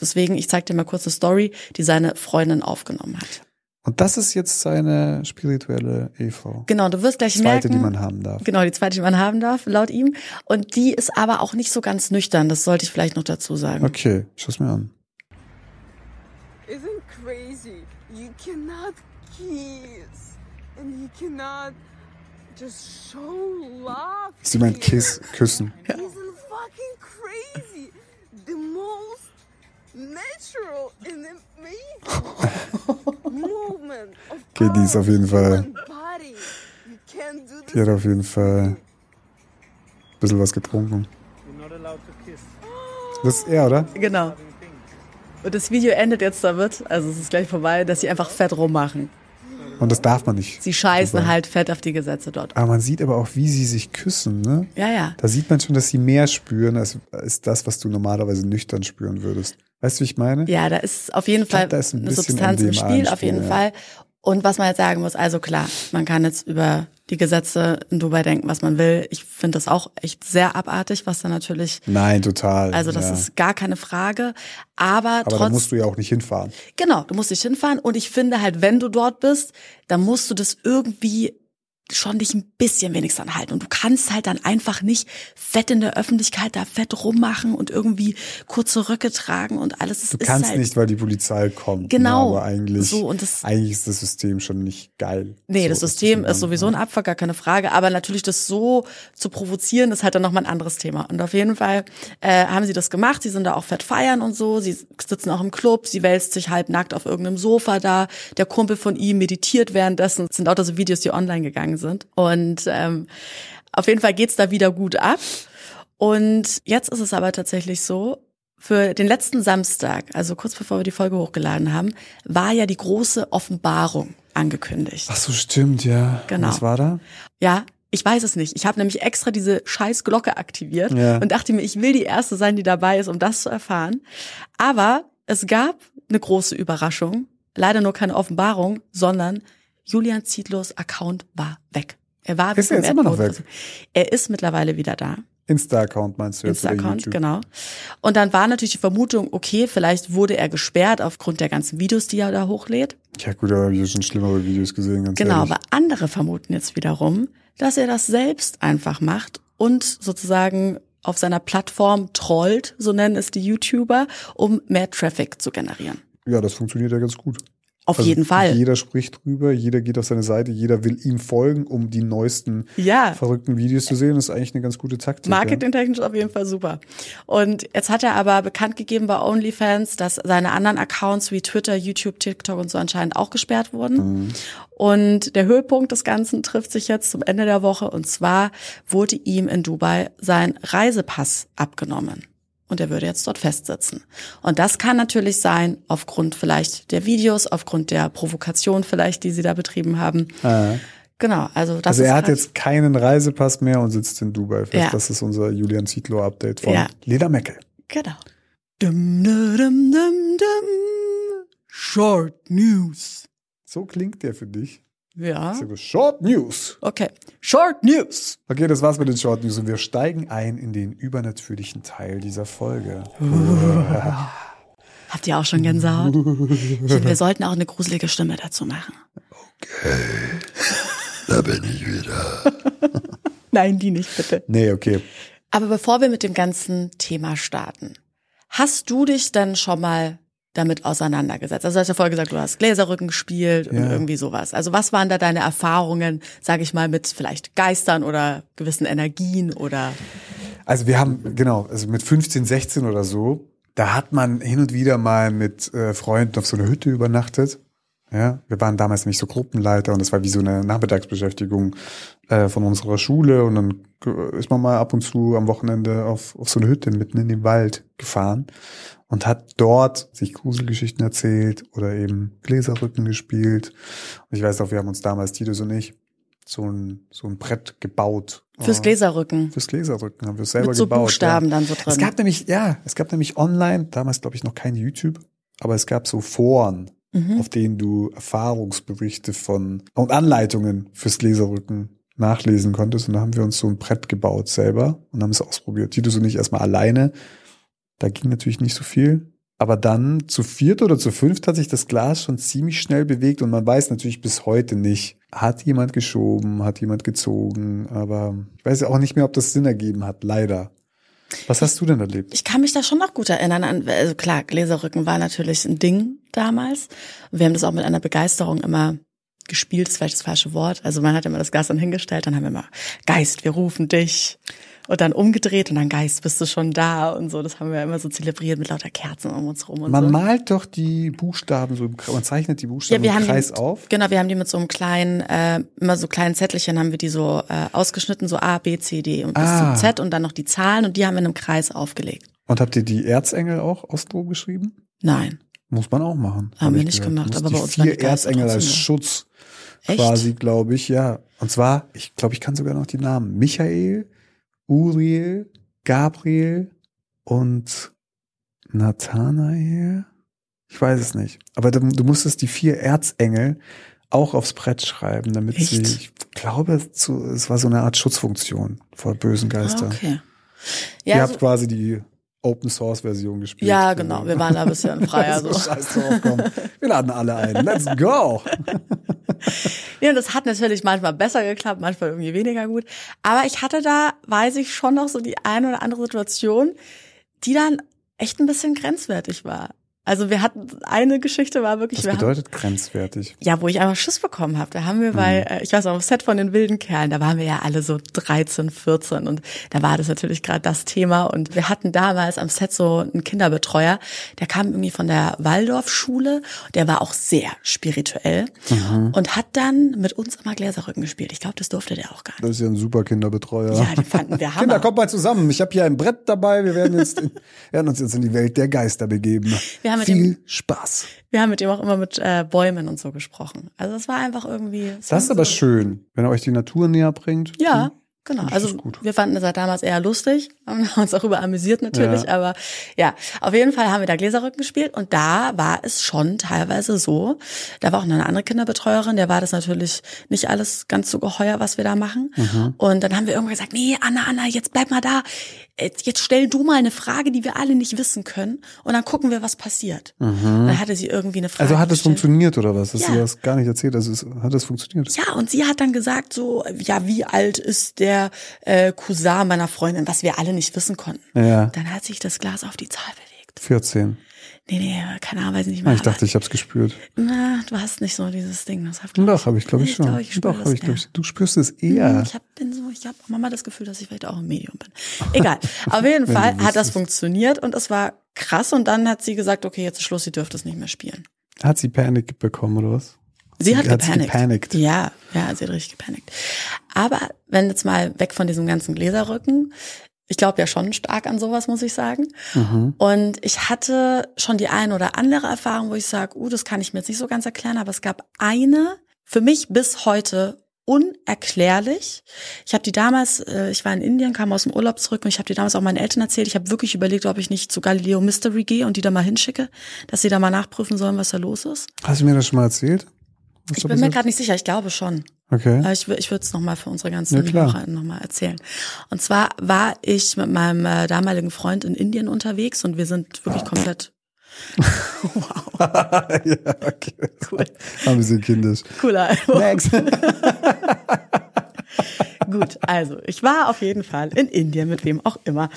Deswegen, ich zeig dir mal kurz eine Story, die seine Freundin aufgenommen hat. Und das ist jetzt seine spirituelle Ehefrau. Genau, du wirst gleich Zweite, merken. die man haben darf. Genau, die zweite, die man haben darf, laut ihm. Und die ist aber auch nicht so ganz nüchtern, das sollte ich vielleicht noch dazu sagen. Okay, schau's mir an. isn't crazy. You cannot kiss and you cannot just show love. Sie meint. Kiss, küssen. Isn't fucking crazy. The most Okay, die ist auf jeden Fall- Die hat auf jeden Fall ein bisschen was getrunken. Das ist er, oder? Genau. Und das Video endet jetzt damit, also es ist gleich vorbei, dass sie einfach fett rummachen. Und das darf man nicht. Sie scheißen halt fett auf die Gesetze dort. Aber man sieht aber auch, wie sie sich küssen, ne? Ja, ja. Da sieht man schon, dass sie mehr spüren, als, als das, was du normalerweise nüchtern spüren würdest. Weißt du, wie ich meine? Ja, da ist auf jeden glaub, Fall da ist ein eine Substanz im Spiel, im auf jeden ja. Fall. Und was man jetzt sagen muss, also klar, man kann jetzt über die Gesetze in Dubai denken, was man will. Ich finde das auch echt sehr abartig, was da natürlich Nein, total. Also das ja. ist gar keine Frage. Aber, Aber da trotz, musst du ja auch nicht hinfahren. genau, du musst dich hinfahren. Und ich finde halt, wenn du dort bist, dann musst du das irgendwie schon dich ein bisschen wenigstens anhalten. Und du kannst halt dann einfach nicht fett in der Öffentlichkeit da fett rummachen und irgendwie kurze Röcke tragen und alles. Es Du ist kannst halt, nicht, weil die Polizei kommt. Genau. Ja, aber eigentlich, So, und das- eigentlich ist das System schon nicht geil. Nee, So das System es ist sowieso ein Abfuck, gar keine Frage. Aber natürlich das so zu provozieren, ist halt dann nochmal ein anderes Thema. Und auf jeden Fall äh, haben sie das gemacht. Sie sind da auch fett feiern und so. Sie sitzen auch im Club. Sie wälzt sich halb nackt auf irgendeinem Sofa da. Der Kumpel von ihm meditiert währenddessen. Das sind lauter so Videos, die online gegangen sind. Und ähm, auf jeden Fall geht's da wieder gut ab. Und jetzt ist es aber tatsächlich so, für den letzten Samstag, also kurz bevor wir die Folge hochgeladen haben, war ja die große Offenbarung angekündigt. Ach so, stimmt, ja. Genau. Was war da? Ja, ich weiß es nicht. Ich habe nämlich extra diese scheiß Glocke aktiviert Ja. und dachte mir, ich will die erste sein, die dabei ist, um das zu erfahren. Aber es gab eine große Überraschung, leider nur keine Offenbarung, sondern Julian Zietlos Account war weg. Er war Ist er jetzt immer noch weg? Er ist mittlerweile wieder da. Insta-Account meinst du jetzt? Insta-Account, genau. Und dann war natürlich die Vermutung, okay, vielleicht wurde er gesperrt aufgrund der ganzen Videos, die er da hochlädt. Ja gut, da habe ich ja schon schlimmere Videos gesehen, ganz Genau, ehrlich. aber andere vermuten jetzt wiederum, dass er das selbst einfach macht und sozusagen auf seiner Plattform trollt, so nennen es die YouTuber, um mehr Traffic zu generieren. Ja, das funktioniert ja ganz gut. Auf Also jeden Fall. Jeder spricht drüber, jeder geht auf seine Seite, jeder will ihm folgen, um die neuesten Ja. verrückten Videos zu sehen. Das ist eigentlich eine ganz gute Taktik. Marketingtechnisch auf jeden Fall super. Und jetzt hat er aber bekannt gegeben bei OnlyFans, dass seine anderen Accounts wie Twitter, YouTube, TikTok und so anscheinend auch gesperrt wurden. Und der Höhepunkt des Ganzen trifft sich jetzt zum Ende der Woche. Und zwar wurde ihm in Dubai sein Reisepass abgenommen. Und er würde jetzt dort festsitzen. Und das kann natürlich sein, aufgrund vielleicht der Videos, aufgrund der Provokation vielleicht, die sie da betrieben haben. Ja. Ah. Genau, also das Also ist er hat halt, jetzt keinen Reisepass mehr und sitzt in Dubai fest. Ja. Das ist unser Julian Zietlow-Update von Ja. Leda Meckel. Genau. Dum, dum, dum, dum, dum. Short News. So klingt der für dich. Ja. Short News. Okay. Short News. Okay, das war's mit den Short News und wir steigen ein in den übernatürlichen Teil dieser Folge. Habt ihr auch schon Gänsehaut? Finde, wir sollten auch eine gruselige Stimme dazu machen. Da bin ich wieder. Nein, die nicht, bitte. Nee, okay. Aber bevor wir mit dem ganzen Thema starten, hast du dich denn schon mal damit auseinandergesetzt? Also du hast ja vorher gesagt, du hast Gläserrücken gespielt und Ja. irgendwie sowas. Also was waren da deine Erfahrungen, sage ich mal, mit vielleicht Geistern oder gewissen Energien oder Also wir haben, genau, also mit 15, 16 oder so, da hat man hin und wieder mal mit äh, Freunden auf so einer Hütte übernachtet. Ja, wir waren damals nämlich so Gruppenleiter und das war wie so eine Nachmittagsbeschäftigung äh, von unserer Schule und dann äh, ist man mal ab und zu am Wochenende auf, auf so eine Hütte mitten in den Wald gefahren und hat dort sich Gruselgeschichten erzählt oder eben Gläserrücken gespielt. Und ich weiß auch, wir haben uns damals, Titus und ich, so ein, so ein Brett gebaut. fürs Äh, Gläserrücken? Fürs Gläserrücken haben wir es selber Mit so gebaut. Buchstaben ja. dann so drin. Es gab nämlich, ja, es gab nämlich online, damals glaube ich noch kein YouTube, aber es gab so Foren, Mhm. auf denen du Erfahrungsberichte von und Anleitungen fürs Gläserrücken nachlesen konntest. Und da haben wir uns so ein Brett gebaut selber und haben es ausprobiert. Titus und ich erstmal alleine. Da ging natürlich nicht so viel. Aber dann zu viert oder zu fünft hat sich das Glas schon ziemlich schnell bewegt und man weiß natürlich bis heute nicht, hat jemand geschoben, hat jemand gezogen, aber ich weiß ja auch nicht mehr, ob das Sinn ergeben hat, leider. Was hast du denn erlebt? Ich kann mich da schon noch gut erinnern an, also klar, Gläserrücken war natürlich ein Ding damals. Wir haben das auch mit einer Begeisterung immer gespielt, ist vielleicht das falsche Wort. Also man hat immer das Gas dann hingestellt, dann haben wir immer, Geist, wir rufen dich. Und dann umgedreht und dann Geist, bist du schon da und so. Das haben wir immer so zelebriert mit lauter Kerzen um uns rum und Man so. malt doch die Buchstaben so im Kreis, man zeichnet die Buchstaben Ja, wir im haben Kreis die, auf. Genau, wir haben die mit so einem kleinen, äh, immer so kleinen Zettelchen haben wir die so äh, ausgeschnitten, so A, B, C, D und bis Ah. zum Z und dann noch die Zahlen und die haben wir in einem Kreis aufgelegt. Und habt ihr die Erzengel auch ausdruck geschrieben? Nein. Muss man auch machen. Haben hab wir ich nicht gehört. gemacht, aber bei uns waren vier Erzengel als. Schutz Echt? quasi, glaube ich, ja. Und zwar, ich glaube, ich kann sogar noch die Namen. Michael, Uriel, Gabriel und Nathanael. Ich weiß es nicht. Aber du, du musstest die vier Erzengel auch aufs Brett schreiben, damit Echt? sie, ich glaube, zu, es war so eine Art Schutzfunktion vor bösen Ah, Geistern. okay. Ihr Ja, habt quasi die Open Source Version gespielt. ja, genau. Wir waren da ein bisschen freier. so scheiß drauf. Wir laden alle ein. Let's go. Ja, das hat natürlich manchmal besser geklappt, manchmal irgendwie weniger gut. Aber ich hatte da, weiß ich, schon noch so die eine oder andere Situation, die dann echt ein bisschen grenzwertig war. Also wir hatten, eine Geschichte war wirklich, Das wir haben, bedeutet grenzwertig. ja, wo ich einfach Schiss bekommen habe. Da haben wir bei, äh, ich weiß noch, am Set von den wilden Kerlen, da waren wir ja alle so 13, 14 und da war das natürlich gerade das Thema und wir hatten damals am Set so einen Kinderbetreuer, der kam irgendwie von der Waldorfschule, der war auch sehr spirituell und hat dann mit uns immer Gläserrücken gespielt. Ich glaube, das durfte der auch gar nicht. Das ist ja ein super Kinderbetreuer. Ja, die fanden wir Hammer. Kinder, kommt mal zusammen. Ich habe hier ein Brett dabei. Wir werden, jetzt in, werden uns jetzt in die Welt der Geister begeben. Wir haben mit Viel dem- Spaß. Wir haben mit ihm auch immer mit äh, Bäumen und so gesprochen. Also es war einfach irgendwie. Das ist aber so- schön, wenn er euch die Natur näher bringt. Ja, genau. Also wir fanden das halt damals eher lustig, haben uns auch über amüsiert natürlich, Ja. aber ja, auf jeden Fall haben wir da Gläserrücken gespielt und da war es schon teilweise so, da war auch noch eine andere Kinderbetreuerin, der war das natürlich nicht alles ganz so geheuer, was wir da machen. Mhm. Und dann haben wir irgendwann gesagt, nee, Anna, Anna, jetzt bleib mal da, jetzt, stell du mal eine Frage, die wir alle nicht wissen können und dann gucken wir, was passiert. Dann hatte sie irgendwie eine Frage Mhm. Also hat es funktioniert oder was? Hast Ja. du das gar nicht erzählt? Also es, hat es funktioniert? Ja, und sie hat dann gesagt so, ja, wie alt ist der äh, Cousin meiner Freundin, was wir alle nicht wissen konnten. Ja, Dann hat sich das Glas auf die Zahl bewegt. 14. Nee, nee, keine Ahnung, weiß ich nicht mehr. Ah, ich dachte, ich habe es gespürt. na, du hast nicht so dieses Ding. Das hat, Doch, habe ich, glaube ich, schon. glaub, ich Doch, habe ich, glaube ich. Du spürst es eher. Ich habe bin so, ich habe manchmal das Gefühl, dass ich vielleicht auch ein Medium bin. Egal. Auf jeden Fall hat das funktioniert und es war krass. Und dann hat sie gesagt, okay, jetzt ist Schluss, sie dürfte es nicht mehr spielen. Hat sie Panik bekommen oder was? Sie hat Hat gepanikt. gepanikt? Ja, ja, sie hat richtig gepanikt. Aber wenn jetzt mal weg von diesem ganzen Gläserrücken, ich glaube ja schon stark an sowas, muss ich sagen. Mhm. Und ich hatte schon die ein oder andere Erfahrung, wo ich sage, uh, das kann ich mir jetzt nicht so ganz erklären, aber es gab eine, für mich bis heute unerklärlich. Ich habe die damals, äh, ich war in Indien, kam aus dem Urlaub zurück und ich habe die damals auch meinen Eltern erzählt. Ich habe wirklich überlegt, ob ich nicht zu Galileo Mystery gehe und die da mal hinschicke, dass sie da mal nachprüfen sollen, was da los ist. Hast du mir das schon mal erzählt? Ich bin mir gerade nicht sicher, ich glaube schon. Okay. Aber ich, ich würde es nochmal für unsere ganzen Ja. Hörer nochmal erzählen. Und zwar war ich mit meinem äh, damaligen Freund in Indien unterwegs und wir sind wirklich komplett wow, ja, okay. cool. Ein bisschen kindisch. Cooler Album. Next. Gut, also ich war auf jeden Fall in Indien, mit wem auch immer.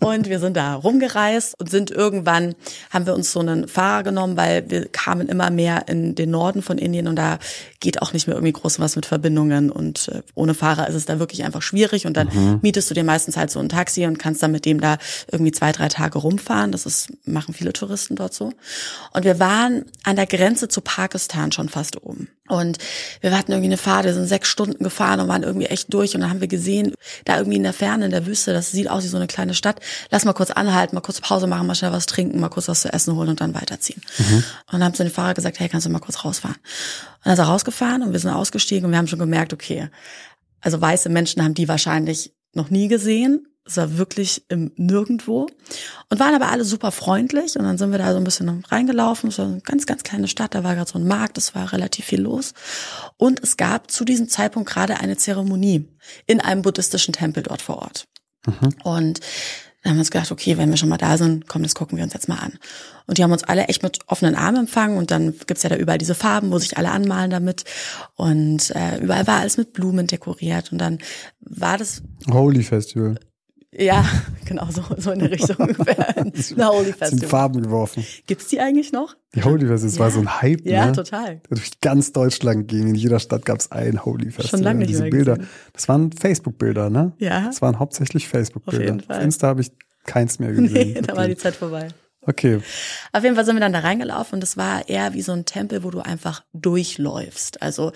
Und wir sind da rumgereist und sind irgendwann, haben wir uns so einen Fahrer genommen, weil wir kamen immer mehr in den Norden von Indien und da geht auch nicht mehr irgendwie groß was mit Verbindungen und äh, ohne Fahrer ist es da wirklich einfach schwierig und dann mietest du dir meistens halt so ein Taxi und kannst dann mit dem da irgendwie zwei, drei Tage rumfahren. Das ist, machen viele Touristen dort so. Und wir waren an der Grenze zu Pakistan schon fast oben. Und wir hatten irgendwie eine Fahrt, wir sind sechs Stunden gefahren und waren irgendwie echt durch. Und dann haben wir gesehen, da irgendwie in der Ferne, in der Wüste, das sieht aus wie so eine kleine Stadt. Lass mal kurz anhalten, mal kurz Pause machen, mal schnell was trinken, mal kurz was zu essen holen und dann weiterziehen. Und dann haben sie den Fahrer gesagt, hey, kannst du mal kurz rausfahren? Und dann ist er rausgefahren und wir sind ausgestiegen und wir haben schon gemerkt, okay, also weiße Menschen haben die wahrscheinlich noch nie gesehen. Es war wirklich im Nirgendwo. Und waren aber alle super freundlich. Und dann sind wir da so ein bisschen reingelaufen. Es war eine ganz, ganz kleine Stadt. Da war gerade so ein Markt. Es war relativ viel los. Und es gab zu diesem Zeitpunkt gerade eine Zeremonie in einem buddhistischen Tempel dort vor Ort. Und dann haben wir uns gedacht, okay, wenn wir schon mal da sind, komm, das gucken wir uns jetzt mal an. Und die haben uns alle echt mit offenen Armen empfangen und dann gibt's ja da überall diese Farben, wo sich alle anmalen damit. Und äh, überall war alles mit Blumen dekoriert. Und dann war das Holy Festival. Ja, genau, so, so in der Richtung. Eine Holy Sind Festival. Farben geworfen. Gibt's die eigentlich noch? Die Holy Festival, das war so ein Hype, Ja, ne? total. Durch ganz Deutschland ging. In jeder Stadt gab's ein Holy Festival. lange nicht Diese mehr Bilder. gesehen. Das waren Facebook-Bilder, ne? Ja. Das waren hauptsächlich Facebook-Bilder. jeden Fall. Insta habe ich keins mehr gesehen. Nee, da war die. Zeit vorbei. Okay. Auf jeden Fall sind wir dann da reingelaufen und es war eher wie so ein Tempel, wo du einfach durchläufst. Also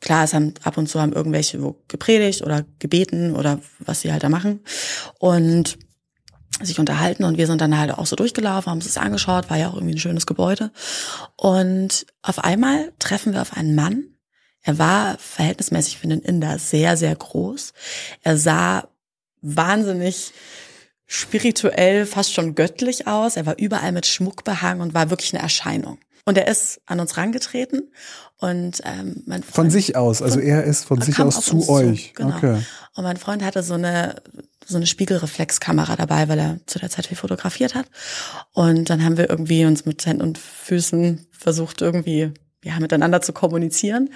klar, es haben ab und zu haben irgendwelche wo gepredigt oder gebeten oder was sie halt da machen und sich unterhalten und wir sind dann halt auch so durchgelaufen, haben uns das angeschaut, war ja auch irgendwie ein schönes Gebäude und auf einmal treffen wir auf einen Mann. Er war verhältnismäßig für den Inder sehr, sehr groß. Er sah wahnsinnig spirituell, fast schon göttlich aus. Er war überall mit Schmuck behangen und war wirklich eine Erscheinung. Und er ist an uns rangetreten und ähm, mein Freund, Von sich aus. Also er ist von er sich aus zu euch. Genau. Okay. Und mein Freund hatte so eine so eine Spiegelreflexkamera dabei, weil er zu der Zeit viel fotografiert hat. Und dann haben wir irgendwie uns mit Händen und Füßen versucht irgendwie ja miteinander zu kommunizieren.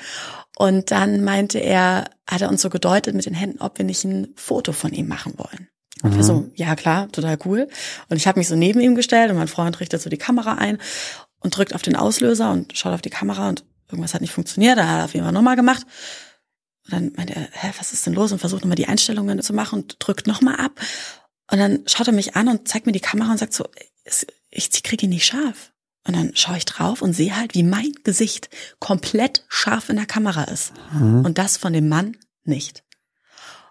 Und dann meinte er, hat er uns so gedeutet mit den Händen, ob wir nicht ein Foto von ihm machen wollen. Und wir so, ja klar, total cool. Und ich habe mich so neben ihm gestellt und mein Freund richtet so die Kamera ein und drückt auf den Auslöser und schaut auf die Kamera und irgendwas hat nicht funktioniert. Da hat er auf jeden Fall nochmal gemacht. Und dann meint er, hä, was ist denn los? Und versucht nochmal die Einstellungen zu machen und drückt nochmal ab. Und dann schaut er mich an und zeigt mir die Kamera und sagt so, ich kriege ihn nicht scharf. Und dann schaue ich drauf und sehe halt, wie mein Gesicht komplett scharf in der Kamera ist. Und das von dem Mann nicht.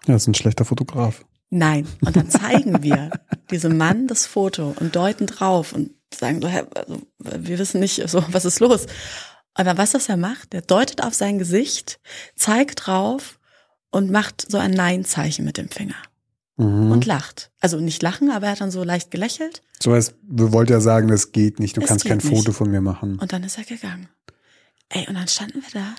Ja, ist ein schlechter Fotograf. Nein. Und dann zeigen wir diesem Mann das Foto und deuten drauf und sagen, so, also, wir wissen nicht, so, was ist los? Dann, was das er macht, der deutet auf sein Gesicht, zeigt drauf und macht so ein Nein-Zeichen mit dem Finger Mhm. und lacht. Also nicht lachen, aber er hat dann so leicht gelächelt So als wir wollten ja sagen, das geht nicht. Du Es kannst kein nicht. Foto von mir machen. und dann ist er gegangen. Ey, und dann standen wir da.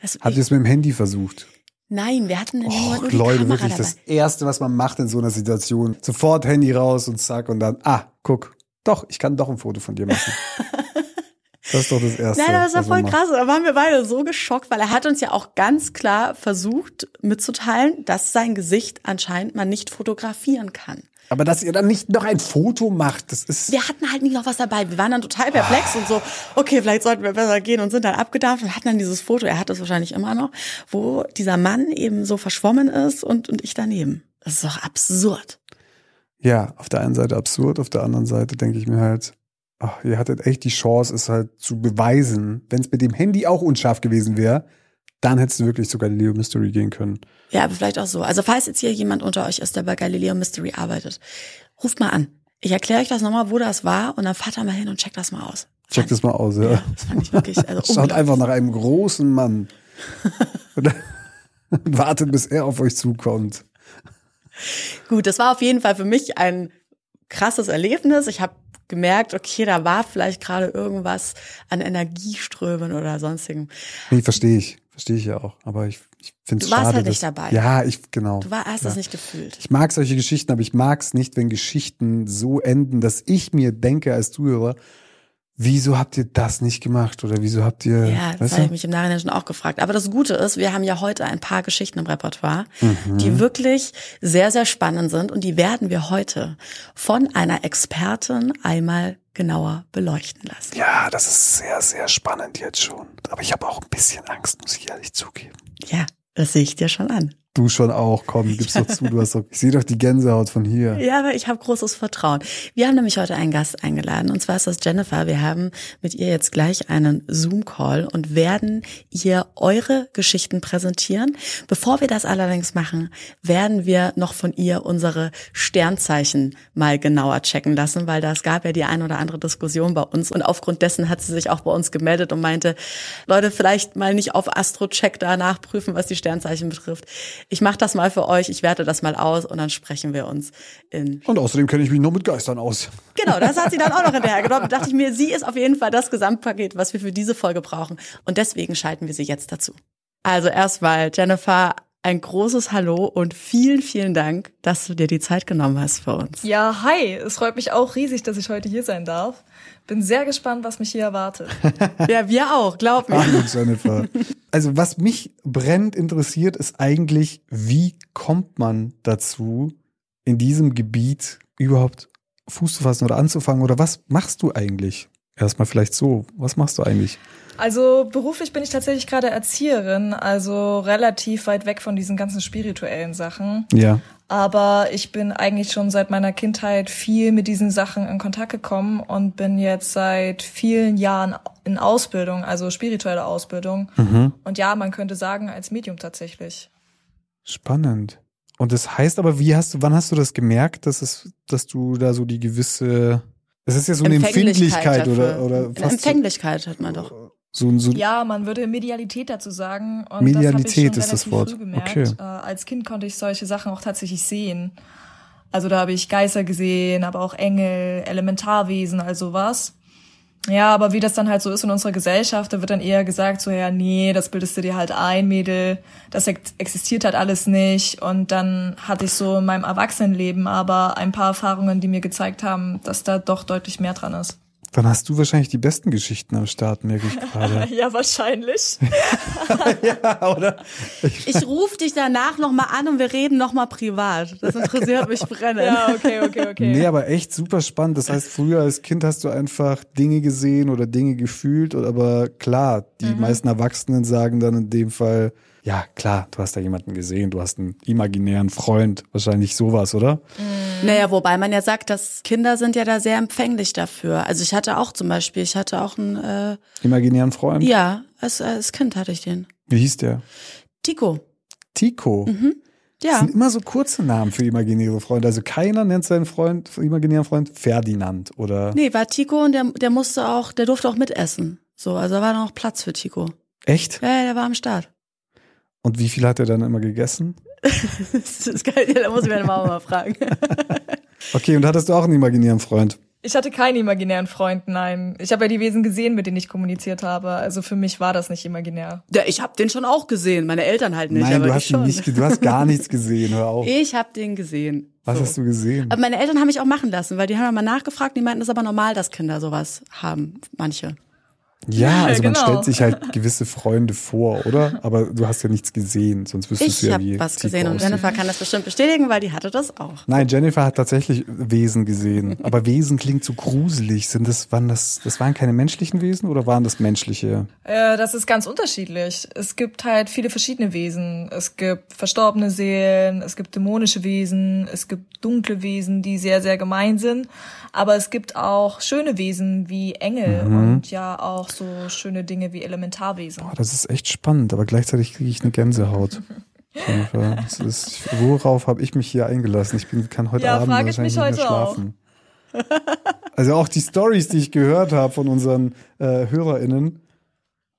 Das, Habt ihr es mit dem Handy versucht? Nein, wir hatten nur, Och, nur die Leute, Kamera wirklich dabei. das Erste, was man macht in so einer Situation. Sofort Handy raus und zack und dann, ah, guck, doch, ich kann doch ein Foto von dir machen. das ist doch das Erste. Nein, das war voll krass. Da waren wir beide so geschockt, weil er hat uns ja auch ganz klar versucht mitzuteilen, dass sein Gesicht anscheinend man nicht fotografieren kann. Aber dass ihr dann nicht noch ein Foto macht, das ist. wir hatten halt nie noch was dabei. Wir waren dann total perplex und so, okay, vielleicht sollten wir besser gehen und sind dann abgedampft und hatten dann dieses Foto, er hat es wahrscheinlich immer noch, wo dieser Mann eben so verschwommen ist und, und ich daneben. Das ist doch absurd. Ja, auf der einen Seite absurd, auf der anderen Seite denke ich mir halt, ach, ihr hattet echt die Chance, es halt zu beweisen. Wenn es mit dem Handy auch unscharf gewesen wäre, dann hättest du wirklich zu Galileo Mystery gehen können. Ja, aber vielleicht auch so. Also falls jetzt hier jemand unter euch ist, der bei Galileo Mystery arbeitet, ruft mal an. Ich erkläre euch das nochmal, wo das war und dann fahrt da mal hin und checkt das mal aus. Check das mal aus, ja. Ja, das fand ich wirklich, also Schaut einfach nach einem großen Mann. und wartet, bis er auf euch zukommt. Gut, das war auf jeden Fall für mich ein krasses Erlebnis. Ich habe gemerkt, okay, da war vielleicht gerade irgendwas an Energieströmen oder sonstigem. Nee, verstehe ich. Verstehe ich ja auch. Aber ich, ich finde es Du warst schade. halt nicht dass- dabei. Ja, ich, genau. Du war, hast ja. das nicht gefühlt. Ich mag solche Geschichten, aber ich mag es nicht, wenn Geschichten so enden, dass ich mir denke als Zuhörer, wieso habt ihr das nicht gemacht oder wieso habt ihr, Ja, das habe ich mich im Nachhinein schon auch gefragt. Aber das Gute ist, wir haben ja heute ein paar Geschichten im Repertoire, Mhm. die wirklich sehr, sehr spannend sind und die werden wir heute von einer Expertin einmal genauer beleuchten lassen. Ja, das ist sehr, sehr spannend jetzt schon. Aber ich habe auch ein bisschen Angst, muss ich ehrlich zugeben. Ja, das sehe ich dir schon an. Du schon auch, komm, gib's doch zu, du hast doch, ich sehe doch die Gänsehaut von hier. Ja, aber ich habe großes Vertrauen. Wir haben nämlich heute einen Gast eingeladen und zwar ist das Jennifer. Wir haben mit ihr jetzt gleich einen Zoom-Call und werden ihr eure Geschichten präsentieren. Bevor wir das allerdings machen, werden wir noch von ihr unsere Sternzeichen mal genauer checken lassen, weil das gab ja die ein oder andere Diskussion bei uns und aufgrund dessen hat sie sich auch bei uns gemeldet und meinte, Leute, vielleicht mal nicht auf Astrocheck da nachprüfen, was die Sternzeichen betrifft. Ich mache das mal für euch, ich werte das mal aus und dann sprechen wir uns in Und außerdem kenne ich mich noch mit Geistern aus. Genau, das hat sie dann auch noch hinterher genommen. Da dachte ich mir, sie ist auf jeden Fall das Gesamtpaket, was wir für diese Folge brauchen. Und deswegen schalten wir sie jetzt dazu. Also erstmal, Jennifer, ein großes Hallo und vielen, vielen Dank, dass du dir die Zeit genommen hast für uns. Ja, hi. Es freut mich auch riesig, dass ich heute hier sein darf. Bin sehr gespannt, was mich hier erwartet. Ja, wir auch, glaub mir. Hallo Jennifer. Also was mich brennend interessiert, ist eigentlich, wie kommt man dazu, in diesem Gebiet überhaupt Fuß zu fassen oder anzufangen oder was machst du eigentlich? Erstmal vielleicht so, was machst du eigentlich? Also beruflich bin ich tatsächlich gerade Erzieherin, also relativ weit weg von diesen ganzen spirituellen Sachen. Ja. Aber ich bin eigentlich schon seit meiner Kindheit viel mit diesen Sachen in Kontakt gekommen und bin jetzt seit vielen Jahren in Ausbildung, also spirituelle Ausbildung. Und ja, man könnte sagen, als Medium tatsächlich. Spannend. Und das heißt aber, wie hast du, wann hast du das gemerkt, dass es, dass du da so die gewisse, es ist ja so eine Empfindlichkeit oder, dafür. oder Eine fast Empfänglichkeit hat man doch. So, so, Ja, man würde Medialität dazu sagen. Und Medialität das ist das Wort. Früh gemerkt. Okay. Äh, als Kind konnte ich solche Sachen auch tatsächlich sehen. Also da habe ich Geister gesehen, aber auch Engel, Elementarwesen, also was. Ja, aber wie das dann halt so ist in unserer Gesellschaft, da wird dann eher gesagt, so ja, nee, das bildest du dir halt ein, Mädel, das ex- existiert halt alles nicht. Und dann hatte ich so in meinem Erwachsenenleben aber ein paar Erfahrungen, die mir gezeigt haben, dass da doch deutlich mehr dran ist. Dann hast du wahrscheinlich die besten Geschichten am Start, merke ich gerade. Ja, wahrscheinlich. ja, oder? Ich rufe dich danach nochmal an und wir reden nochmal privat. Das interessiert mich brennend. ja, okay, okay, okay. Nee, aber echt super spannend. Das heißt, früher als Kind hast du einfach Dinge gesehen oder Dinge gefühlt, und aber klar, die Mhm. meisten Erwachsenen sagen dann in dem Fall, ja, klar, du hast da jemanden gesehen, du hast einen imaginären Freund, wahrscheinlich sowas, oder? Naja, wobei man ja sagt, dass Kinder sind ja da sehr empfänglich dafür. Also ich hatte auch zum Beispiel, ich hatte auch einen, äh, Imaginären Freund? ja, als, als Kind hatte ich den. Wie hieß der? Tico. Tico. Das Mhm. Ja. sind immer so kurze Namen für imaginäre Freunde. Also keiner nennt seinen Freund, imaginären Freund Ferdinand oder Nee, war Tico und der, der musste auch, der durfte auch mitessen. So, also da war noch Platz für Tico. echt? Ja, ja, der war am Start. Und wie viel hat er dann immer gegessen? Das ist geil, ja, da muss ich meine Mama mal fragen. Okay, und hattest du auch einen imaginären Freund? Ich hatte keinen imaginären Freund, nein. Ich habe ja die Wesen gesehen, mit denen ich kommuniziert habe. Also für mich war das nicht imaginär. Ja, ich habe den schon auch gesehen, meine Eltern halt nicht, Nein, aber du hast ihn schon. nicht, du hast gar nichts gesehen, hör auf. Ich habe den gesehen. Was so. hast du gesehen? Aber meine Eltern haben mich auch machen lassen, weil die haben ja mal nachgefragt, die meinten, es ist aber normal, dass Kinder sowas haben, manche. Ja, also man Genau. stellt sich halt gewisse Freunde vor, oder? Aber du hast ja nichts gesehen, sonst wüsstest Ich du ja, habe wie was Tifa gesehen und. Jennifer kann das bestimmt bestätigen, weil die hatte das auch. Nein, Jennifer hat tatsächlich Wesen gesehen. Aber Wesen klingt so gruselig. Sind das, waren das, das waren keine menschlichen Wesen oder waren das menschliche? Äh, das ist ganz unterschiedlich. Es gibt halt viele verschiedene Wesen. Es gibt verstorbene Seelen, es gibt dämonische Wesen, es gibt dunkle Wesen, die sehr, sehr gemein sind. Aber es gibt auch schöne Wesen wie Engel und ja auch so schöne Dinge wie Elementarwesen. Boah, das ist echt spannend, aber gleichzeitig kriege ich eine Gänsehaut. Das ist, worauf habe ich mich hier eingelassen? Ich bin, kann heute Ja, Abend wahrscheinlich mich nicht mehr heute auch. schlafen. Also auch die Stories, die ich gehört habe von unseren äh, HörerInnen,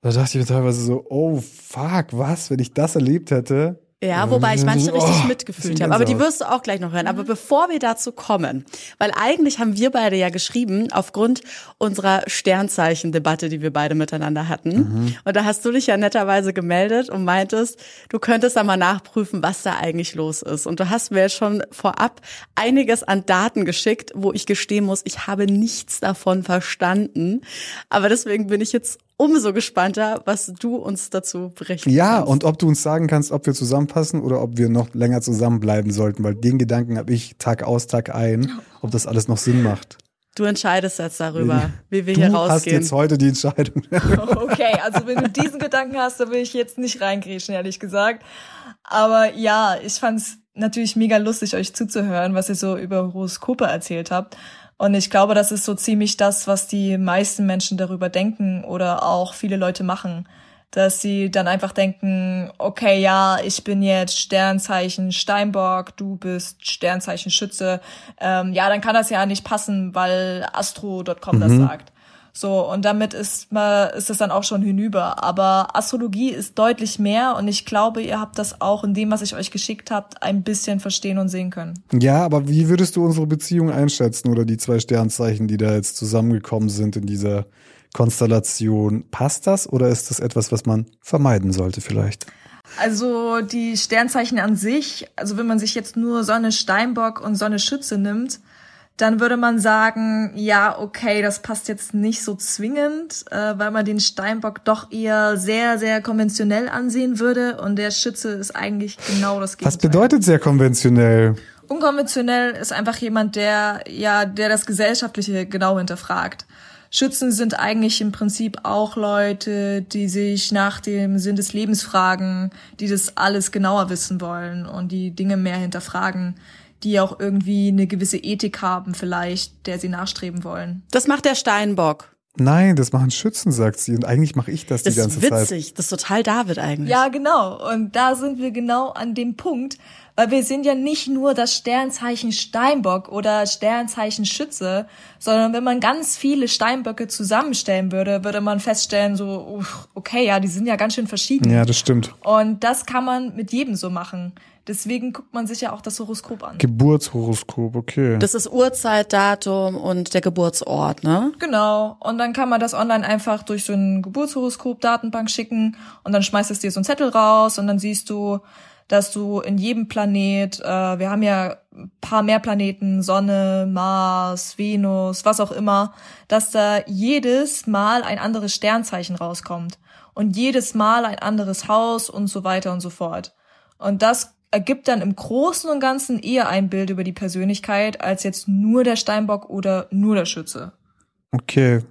da dachte ich mir teilweise so, oh fuck, was, wenn ich das erlebt hätte. Ja, wobei ich manche Oh, richtig bisschen mitgefühlt habe. Aber die wirst du auch gleich noch hören. Aber bevor wir dazu kommen, weil eigentlich haben wir beide ja geschrieben, aufgrund unserer Sternzeichen-Debatte, die wir beide miteinander hatten. Und da hast du dich ja netterweise gemeldet und meintest, du könntest da mal nachprüfen, was da eigentlich los ist. Und du hast mir jetzt schon vorab einiges an Daten geschickt, wo ich gestehen muss, ich habe nichts davon verstanden. Aber deswegen bin ich jetzt umso gespannter, was du uns dazu berichten Ja, kannst. und ob du uns sagen kannst, ob wir zusammenpassen oder ob wir noch länger zusammenbleiben sollten, weil den Gedanken habe ich Tag aus, Tag ein, ob das alles noch Sinn macht. Du entscheidest jetzt darüber, wie wir du hier hast rausgehen. jetzt heute die Entscheidung. Okay, also wenn du diesen Gedanken hast, da will ich jetzt nicht reingrätschen, ehrlich gesagt. Aber ja, ich fand's natürlich mega lustig, euch zuzuhören, was ihr so über Horoskope erzählt habt. Und ich glaube, das ist so ziemlich das, was die meisten Menschen darüber denken oder auch viele Leute machen. Dass sie dann einfach denken, okay, ja, ich bin jetzt Sternzeichen Steinbock, du bist Sternzeichen Schütze. Ähm, ja, dann kann das ja nicht passen, weil astro.com das sagt. So, und damit ist mal, ist es dann auch schon hinüber. Aber Astrologie ist deutlich mehr und ich glaube, ihr habt das auch in dem, was ich euch geschickt habt, ein bisschen verstehen und sehen können. Ja, aber wie würdest du unsere Beziehung einschätzen oder die zwei Sternzeichen, die da jetzt zusammengekommen sind in dieser Konstellation? Passt das oder ist das etwas, was man vermeiden sollte vielleicht? Also die Sternzeichen an sich, also wenn man sich jetzt nur Sonne Steinbock und Sonne Schütze nimmt, dann würde man sagen, ja, okay, das passt jetzt nicht so zwingend, äh, weil man den Steinbock doch eher sehr, sehr konventionell ansehen würde und der Schütze ist eigentlich genau das Gegenteil. Was bedeutet sehr konventionell? Unkonventionell ist einfach jemand, der ja, der das Gesellschaftliche genau hinterfragt. Schützen sind eigentlich im Prinzip auch Leute, die sich nach dem Sinn des Lebens fragen, die das alles genauer wissen wollen und die Dinge mehr hinterfragen, die auch irgendwie eine gewisse Ethik haben vielleicht, der sie nachstreben wollen. Das macht der Steinbock. Nein, das machen Schützen, sagt sie. Und eigentlich mache ich das, Das die ganze ist Zeit. witzig. Das ist total David eigentlich. Ja, genau. Und da sind wir genau an dem Punkt, weil wir sind ja nicht nur das Sternzeichen Steinbock oder Sternzeichen Schütze, sondern wenn man ganz viele Steinböcke zusammenstellen würde, würde man feststellen, so, uff, okay, ja, die sind ja ganz schön verschieden. Ja, das stimmt. Und das kann man mit jedem so machen. Deswegen guckt man sich ja auch das Horoskop an. Geburtshoroskop, okay. Das ist Uhrzeit, Datum und der Geburtsort, ne? Genau. Und dann kann man das online einfach durch so ein Geburtshoroskop-Datenbank schicken und dann schmeißt es dir so einen Zettel raus und dann siehst du, dass du in jedem Planet, äh, wir haben ja ein paar mehr Planeten, Sonne, Mars, Venus, was auch immer, dass da jedes Mal ein anderes Sternzeichen rauskommt und jedes Mal ein anderes Haus und so weiter und so fort. Und das ergibt dann im Großen und Ganzen eher ein Bild über die Persönlichkeit als jetzt nur der Steinbock oder nur der Schütze. Okay.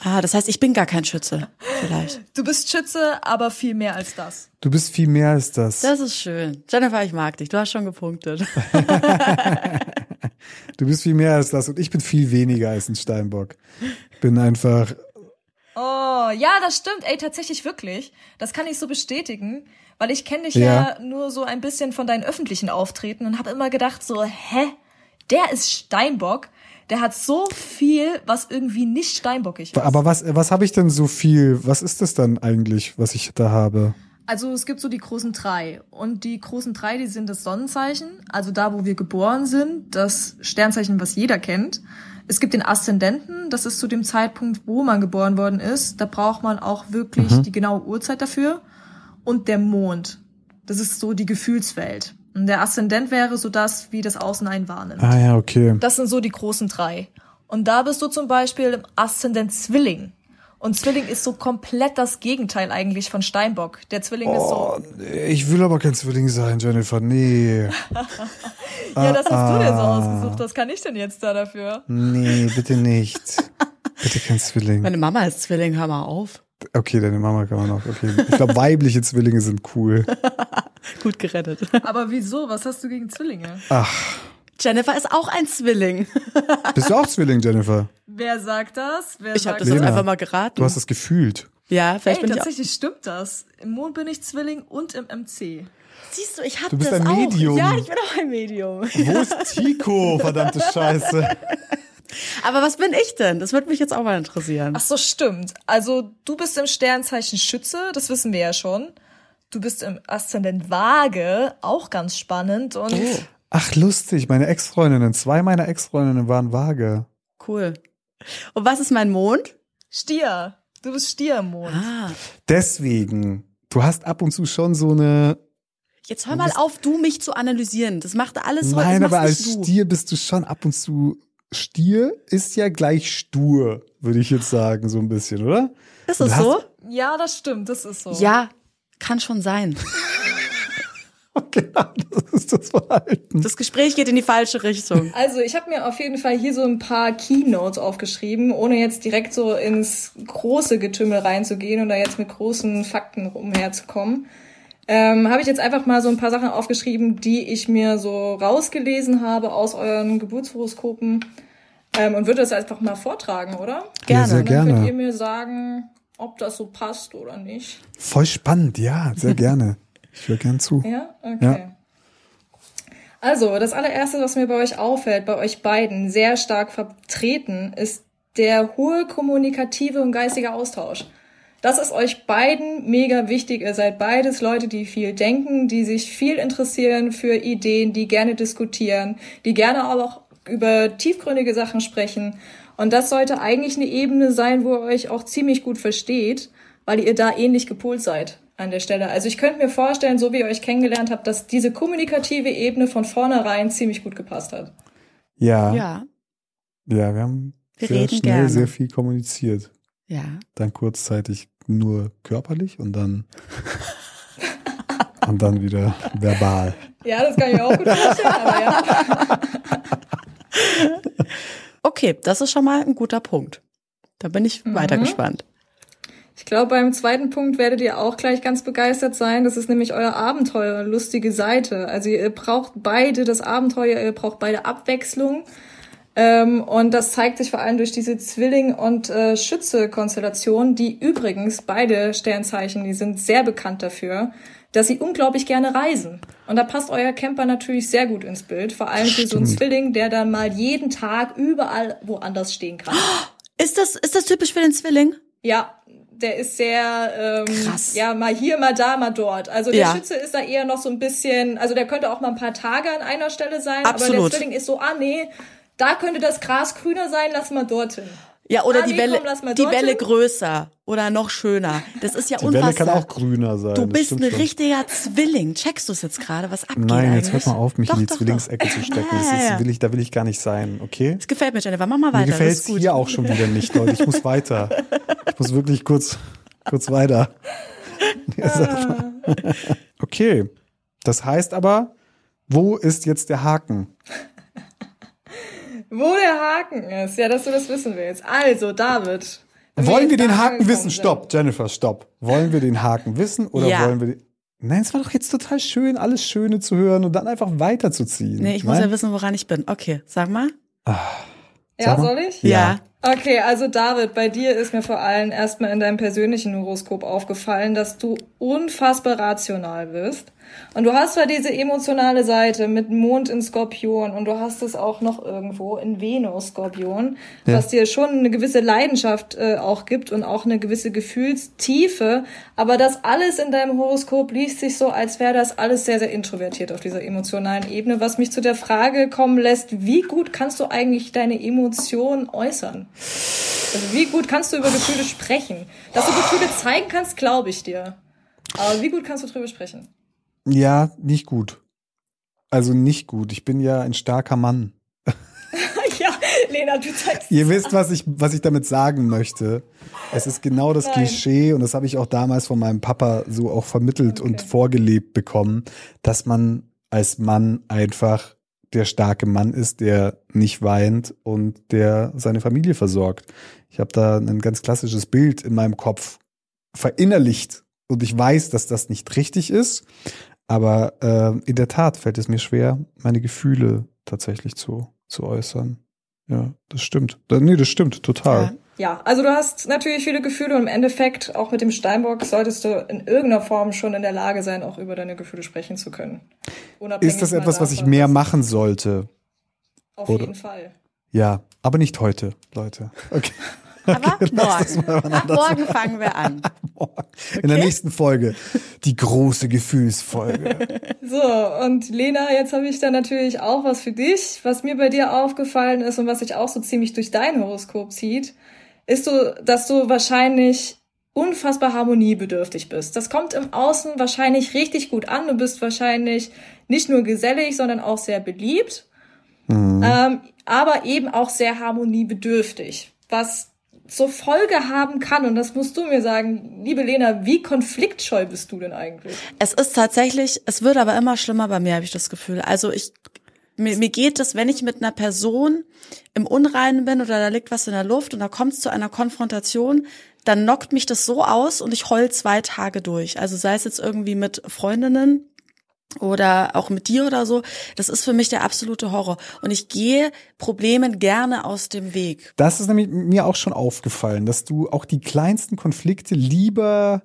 Ah, das heißt, ich bin gar kein Schütze. Vielleicht. Du bist Schütze, aber viel mehr als das. Du bist viel mehr als das. Das ist schön. Jennifer, ich mag dich. Du hast schon gepunktet. Du bist viel mehr als das und ich bin viel weniger als ein Steinbock. Ich bin einfach, Oh, ja, das stimmt. Ey, tatsächlich wirklich. Das kann ich so bestätigen, weil ich kenne dich ja. Ja. nur so ein bisschen von deinen öffentlichen Auftreten und habe immer gedacht so, hä? Der ist Steinbock. Der hat so viel, was irgendwie nicht steinbockig ist. aber was, was habe ich denn so viel? Was ist das dann eigentlich, was ich da habe? Also es gibt so die großen drei. Und die großen drei, die sind das Sonnenzeichen, also da, wo wir geboren sind, das Sternzeichen, was jeder kennt. Es gibt den Aszendenten, das ist zu dem Zeitpunkt, wo man geboren worden ist. Da braucht man auch wirklich die genaue Uhrzeit dafür. Und der Mond, das ist so die Gefühlswelt. Und der Aszendent wäre so das, wie das Außen einen wahrnimmt. Ah ja, okay. Das sind so die großen drei. Und da bist du zum Beispiel im Aszendent Zwilling. Und Zwilling ist so komplett das Gegenteil eigentlich von Steinbock. Der Zwilling ist Oh, so, nee, ich will aber kein Zwilling sein, Jennifer. Nee. ja, das hast du dir so ah. ausgesucht. Was kann ich denn jetzt da dafür? Nee, bitte nicht. bitte kein Zwilling. Meine Mama ist Zwilling, hör mal auf. Okay, deine Mama kann man noch. Okay. Ich glaube, weibliche Zwillinge sind cool. Gut gerettet. Aber wieso? Was hast du gegen Zwillinge? Ach, Jennifer ist auch ein Zwilling. bist du auch Zwilling, Jennifer? Wer sagt das? Wer Ich habe sagt das jetzt Lena, einfach mal geraten. Du hast das gefühlt. ja, vielleicht Ey, bin ich auch. tatsächlich stimmt das. Im Mond bin ich Zwilling und im MC. Siehst du, ich hab Du bist das ein auch. Medium. Ja, ich bin auch ein Medium. Wo ist Tico? Verdammte Scheiße. Aber was bin ich denn? Das würde mich jetzt auch mal interessieren. Ach so, stimmt. Also du bist im Sternzeichen Schütze, das wissen wir ja schon. Du bist im Aszendent Waage, auch ganz spannend. Und Oh, Ach, lustig. Meine Ex-Freundinnen, zwei meiner Ex-Freundinnen waren vage. cool. Und was ist mein Mond? Stier, du bist Stier im Mond. Ah, Deswegen, du hast ab und zu schon so eine. jetzt hör mal auf, du mich zu analysieren. Das macht alles heute. Nein, aber als. Stier bist du schon ab und zu. Stier ist ja gleich stur, würde ich jetzt sagen, so ein bisschen, oder? Ist das so? Ja, das stimmt, das ist so. Ja, kann schon sein. Genau, das ist das Verhalten. Das Gespräch geht in die falsche Richtung. Also ich habe mir auf jeden Fall hier so ein paar Keynotes aufgeschrieben, ohne jetzt direkt so ins große Getümmel reinzugehen und da jetzt mit großen Fakten umherzukommen. Ähm, habe ich jetzt einfach mal so ein paar Sachen aufgeschrieben, die ich mir so rausgelesen habe aus euren Geburtshoroskopen ähm, und würde das einfach mal vortragen, oder? Ja, Gerne. sehr Dann könnt gerne. ihr mir sagen, ob das so passt oder nicht. Voll spannend, ja, sehr gerne. Ich höre gern zu. Ja, okay. Ja. Also, das allererste, was mir bei euch auffällt, bei euch beiden sehr stark vertreten, ist der hohe kommunikative und geistige Austausch. Das ist euch beiden mega wichtig. Ihr seid beides Leute, die viel denken, die sich viel interessieren für Ideen, die gerne diskutieren, die gerne aber auch über tiefgründige Sachen sprechen. Und das sollte eigentlich eine Ebene sein, wo ihr euch auch ziemlich gut versteht, weil ihr da ähnlich gepolt seid an der Stelle. Also ich könnte mir vorstellen, so wie ihr euch kennengelernt habt, dass diese kommunikative Ebene von vornherein ziemlich gut gepasst hat. Ja, ja, Ja, wir haben Wir sehr reden schnell gerne. sehr viel kommuniziert. Ja. Dann kurzzeitig nur körperlich und dann und dann wieder verbal. Ja, das kann ich mir auch gut vorstellen, aber ja. Okay, das ist schon mal ein guter Punkt. Da bin ich weiter gespannt. Ich glaube, beim zweiten Punkt werdet ihr auch gleich ganz begeistert sein. Das ist nämlich euer Abenteuer, lustige Seite. Also ihr braucht beide das Abenteuer, ihr braucht beide Abwechslung. Ähm, und das zeigt sich vor allem durch diese Zwilling- und äh, Schütze-Konstellation, die übrigens beide Sternzeichen, die sind sehr bekannt dafür, dass sie unglaublich gerne reisen. Und da passt euer Camper natürlich sehr gut ins Bild. Vor allem für so einen. Zwilling, der dann mal jeden Tag überall woanders stehen kann. Ist das, ist das typisch für den Zwilling? Ja, der ist sehr, ähm, Krass. ja, mal hier, mal da, mal dort. Also der Ja. Schütze ist da eher noch so ein bisschen, also der könnte auch mal ein paar Tage an einer Stelle sein, aber Absolut. der Zwilling ist so, ah nee, da könnte das Gras grüner sein, lass mal dorthin. Ja, oder Ah, die nee, Welle, komm, die. Welle größer oder noch schöner. Das ist ja Die Welle unfassbar. kann auch grüner sein. du bist ein schon. richtiger Zwilling. Checkst du es jetzt gerade, was abgeht Nein, eigentlich? jetzt hört mal auf, mich Doch, in die doch, doch. Zwillingsecke zu stecken. Das Ja, ist, will ich, da will ich gar nicht sein, okay? Das gefällt mir, Jennifer. Mach mal Mir weiter. gefällt das es hier auch schon wieder nicht, Leute. Ich muss weiter. Ich muss wirklich kurz, kurz weiter. Mal. Okay. Das heißt aber, wo ist jetzt der Haken? Wo der Haken ist, ja, dass du das wissen willst. Also, David. Wollen wir den Haken wissen? sind- Stopp, Jennifer, stopp. Wollen wir den Haken wissen oder Ja. wollen wir den. Nein, es war doch jetzt total schön, alles Schöne zu hören und dann einfach weiterzuziehen. Nee, ich muss Nein? ja wissen, woran ich bin. Okay, sag mal. Ja, Sag mal. soll ich? Ja. Okay, also David, bei dir ist mir vor allem erstmal in deinem persönlichen Horoskop aufgefallen, dass du unfassbar rational bist. Und du hast zwar diese emotionale Seite mit Mond in Skorpion und du hast es auch noch irgendwo in Venus Skorpion, Ja. was dir schon eine gewisse Leidenschaft äh, auch gibt und auch eine gewisse Gefühlstiefe. Aber das alles in deinem Horoskop liest sich so, als wäre das alles sehr, sehr introvertiert auf dieser emotionalen Ebene, was mich zu der Frage kommen lässt, wie gut kannst du eigentlich deine Emotionen äußern? Also wie gut kannst du über Gefühle sprechen? Dass du Gefühle zeigen kannst, glaube ich dir. Aber wie gut kannst du drüber sprechen? Ja, nicht gut. Also nicht gut. Ich bin ja ein starker Mann. ja, Lena, du zeigst Ihr wisst, was ich, was ich damit sagen möchte. Es ist genau das Nein. Klischee und das habe ich auch damals von meinem Papa so auch vermittelt und Okay. vorgelebt bekommen, dass man als Mann einfach der starke Mann ist, der nicht weint und der seine Familie versorgt. Ich habe da ein ganz klassisches Bild in meinem Kopf verinnerlicht und ich weiß, dass das nicht richtig ist, aber äh, in der Tat fällt es mir schwer, meine Gefühle tatsächlich zu, zu äußern. Ja, das stimmt. Da- Nee, das stimmt, total. Ja. Ja, also du hast natürlich viele Gefühle und im Endeffekt auch mit dem Steinbock solltest du in irgendeiner Form schon in der Lage sein, auch über deine Gefühle sprechen zu können. Unabhängig Ist das etwas, was ich mehr machen sollte? Auf oder- jeden Fall. Ja, aber nicht heute, Leute. Okay. Aber morgen. Ab morgen fangen wir an. In der nächsten Folge. Die große Gefühlsfolge. So, und Lena, jetzt habe ich da natürlich auch was für dich. Was mir bei dir aufgefallen ist und was sich auch so ziemlich durch dein Horoskop zieht, ist so, dass du wahrscheinlich unfassbar harmoniebedürftig bist. Das kommt im Außen wahrscheinlich richtig gut an. Du bist wahrscheinlich nicht nur gesellig, sondern auch sehr beliebt, ähm, aber eben auch sehr harmoniebedürftig. Was zur Folge haben kann, und das musst du mir sagen, liebe Lena, wie konfliktscheu bist du denn eigentlich? Es ist tatsächlich, es wird aber immer schlimmer bei mir, habe ich das Gefühl. Also ich, mir, mir geht es, wenn ich mit einer Person im Unreinen bin oder da liegt was in der Luft und da kommt es zu einer Konfrontation, dann knockt mich das so aus und ich heul zwei Tage durch. Also sei es jetzt irgendwie mit Freundinnen oder auch mit dir oder so, das ist für mich der absolute Horror. Und ich gehe Problemen gerne aus dem Weg. Das ist nämlich mir auch schon aufgefallen, dass du auch die kleinsten Konflikte lieber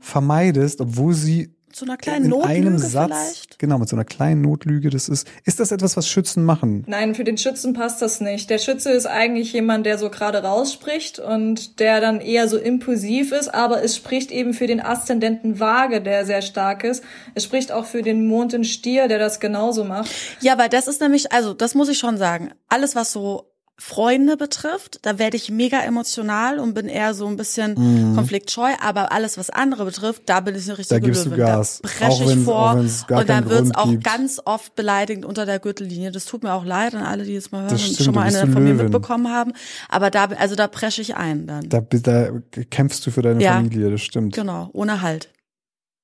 vermeidest, obwohl sie Zu einer kleinen in Notlüge einem Satz, vielleicht. genau, mit so einer kleinen Notlüge, das ist, ist das etwas, was Schützen machen? Nein, für den Schützen passt das nicht. Der Schütze ist eigentlich jemand, der so gerade rausspricht und der dann eher so impulsiv ist, aber es spricht eben für den Aszendenten Waage, der sehr stark ist. Es spricht auch für den Mond in Stier, der das genauso macht. Ja, weil das ist nämlich, also das muss ich schon sagen, alles was so Freunde betrifft, da werde ich mega emotional und bin eher so ein bisschen konfliktscheu, aber alles was andere betrifft, da bin ich eine richtige Mhm. Da Löwin. Gas. Da presche ich vor und dann wird's Grund auch gibt. ganz oft beleidigend unter der Gürtellinie. Das tut mir auch leid an alle, die es mal hören Das und stimmt, schon mal eine von mir Löwin. mitbekommen haben, aber da also da presche ich ein dann. Da, da kämpfst du für deine Ja. Familie, das stimmt. Genau, ohne Halt.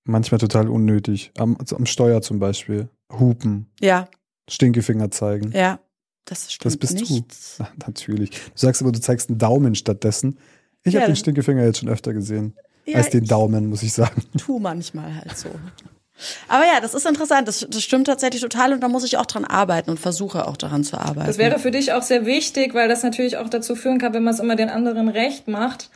Manchmal total unnötig. Am, also am Steuer zum Beispiel. Hupen, Ja, Stinkefinger zeigen. ja. Das stimmt Das bist nicht. du. Na, natürlich. Du sagst aber, du zeigst einen Daumen stattdessen. Ich Ja, habe den Stinkefinger jetzt schon öfter gesehen. Ja, als den Daumen, muss ich sagen. tu manchmal halt so. Aber ja, das ist interessant. Das, das stimmt tatsächlich total und da muss ich auch dran arbeiten und versuche auch daran zu arbeiten. Das wäre für dich auch sehr wichtig, weil das natürlich auch dazu führen kann, wenn man es immer den anderen recht macht,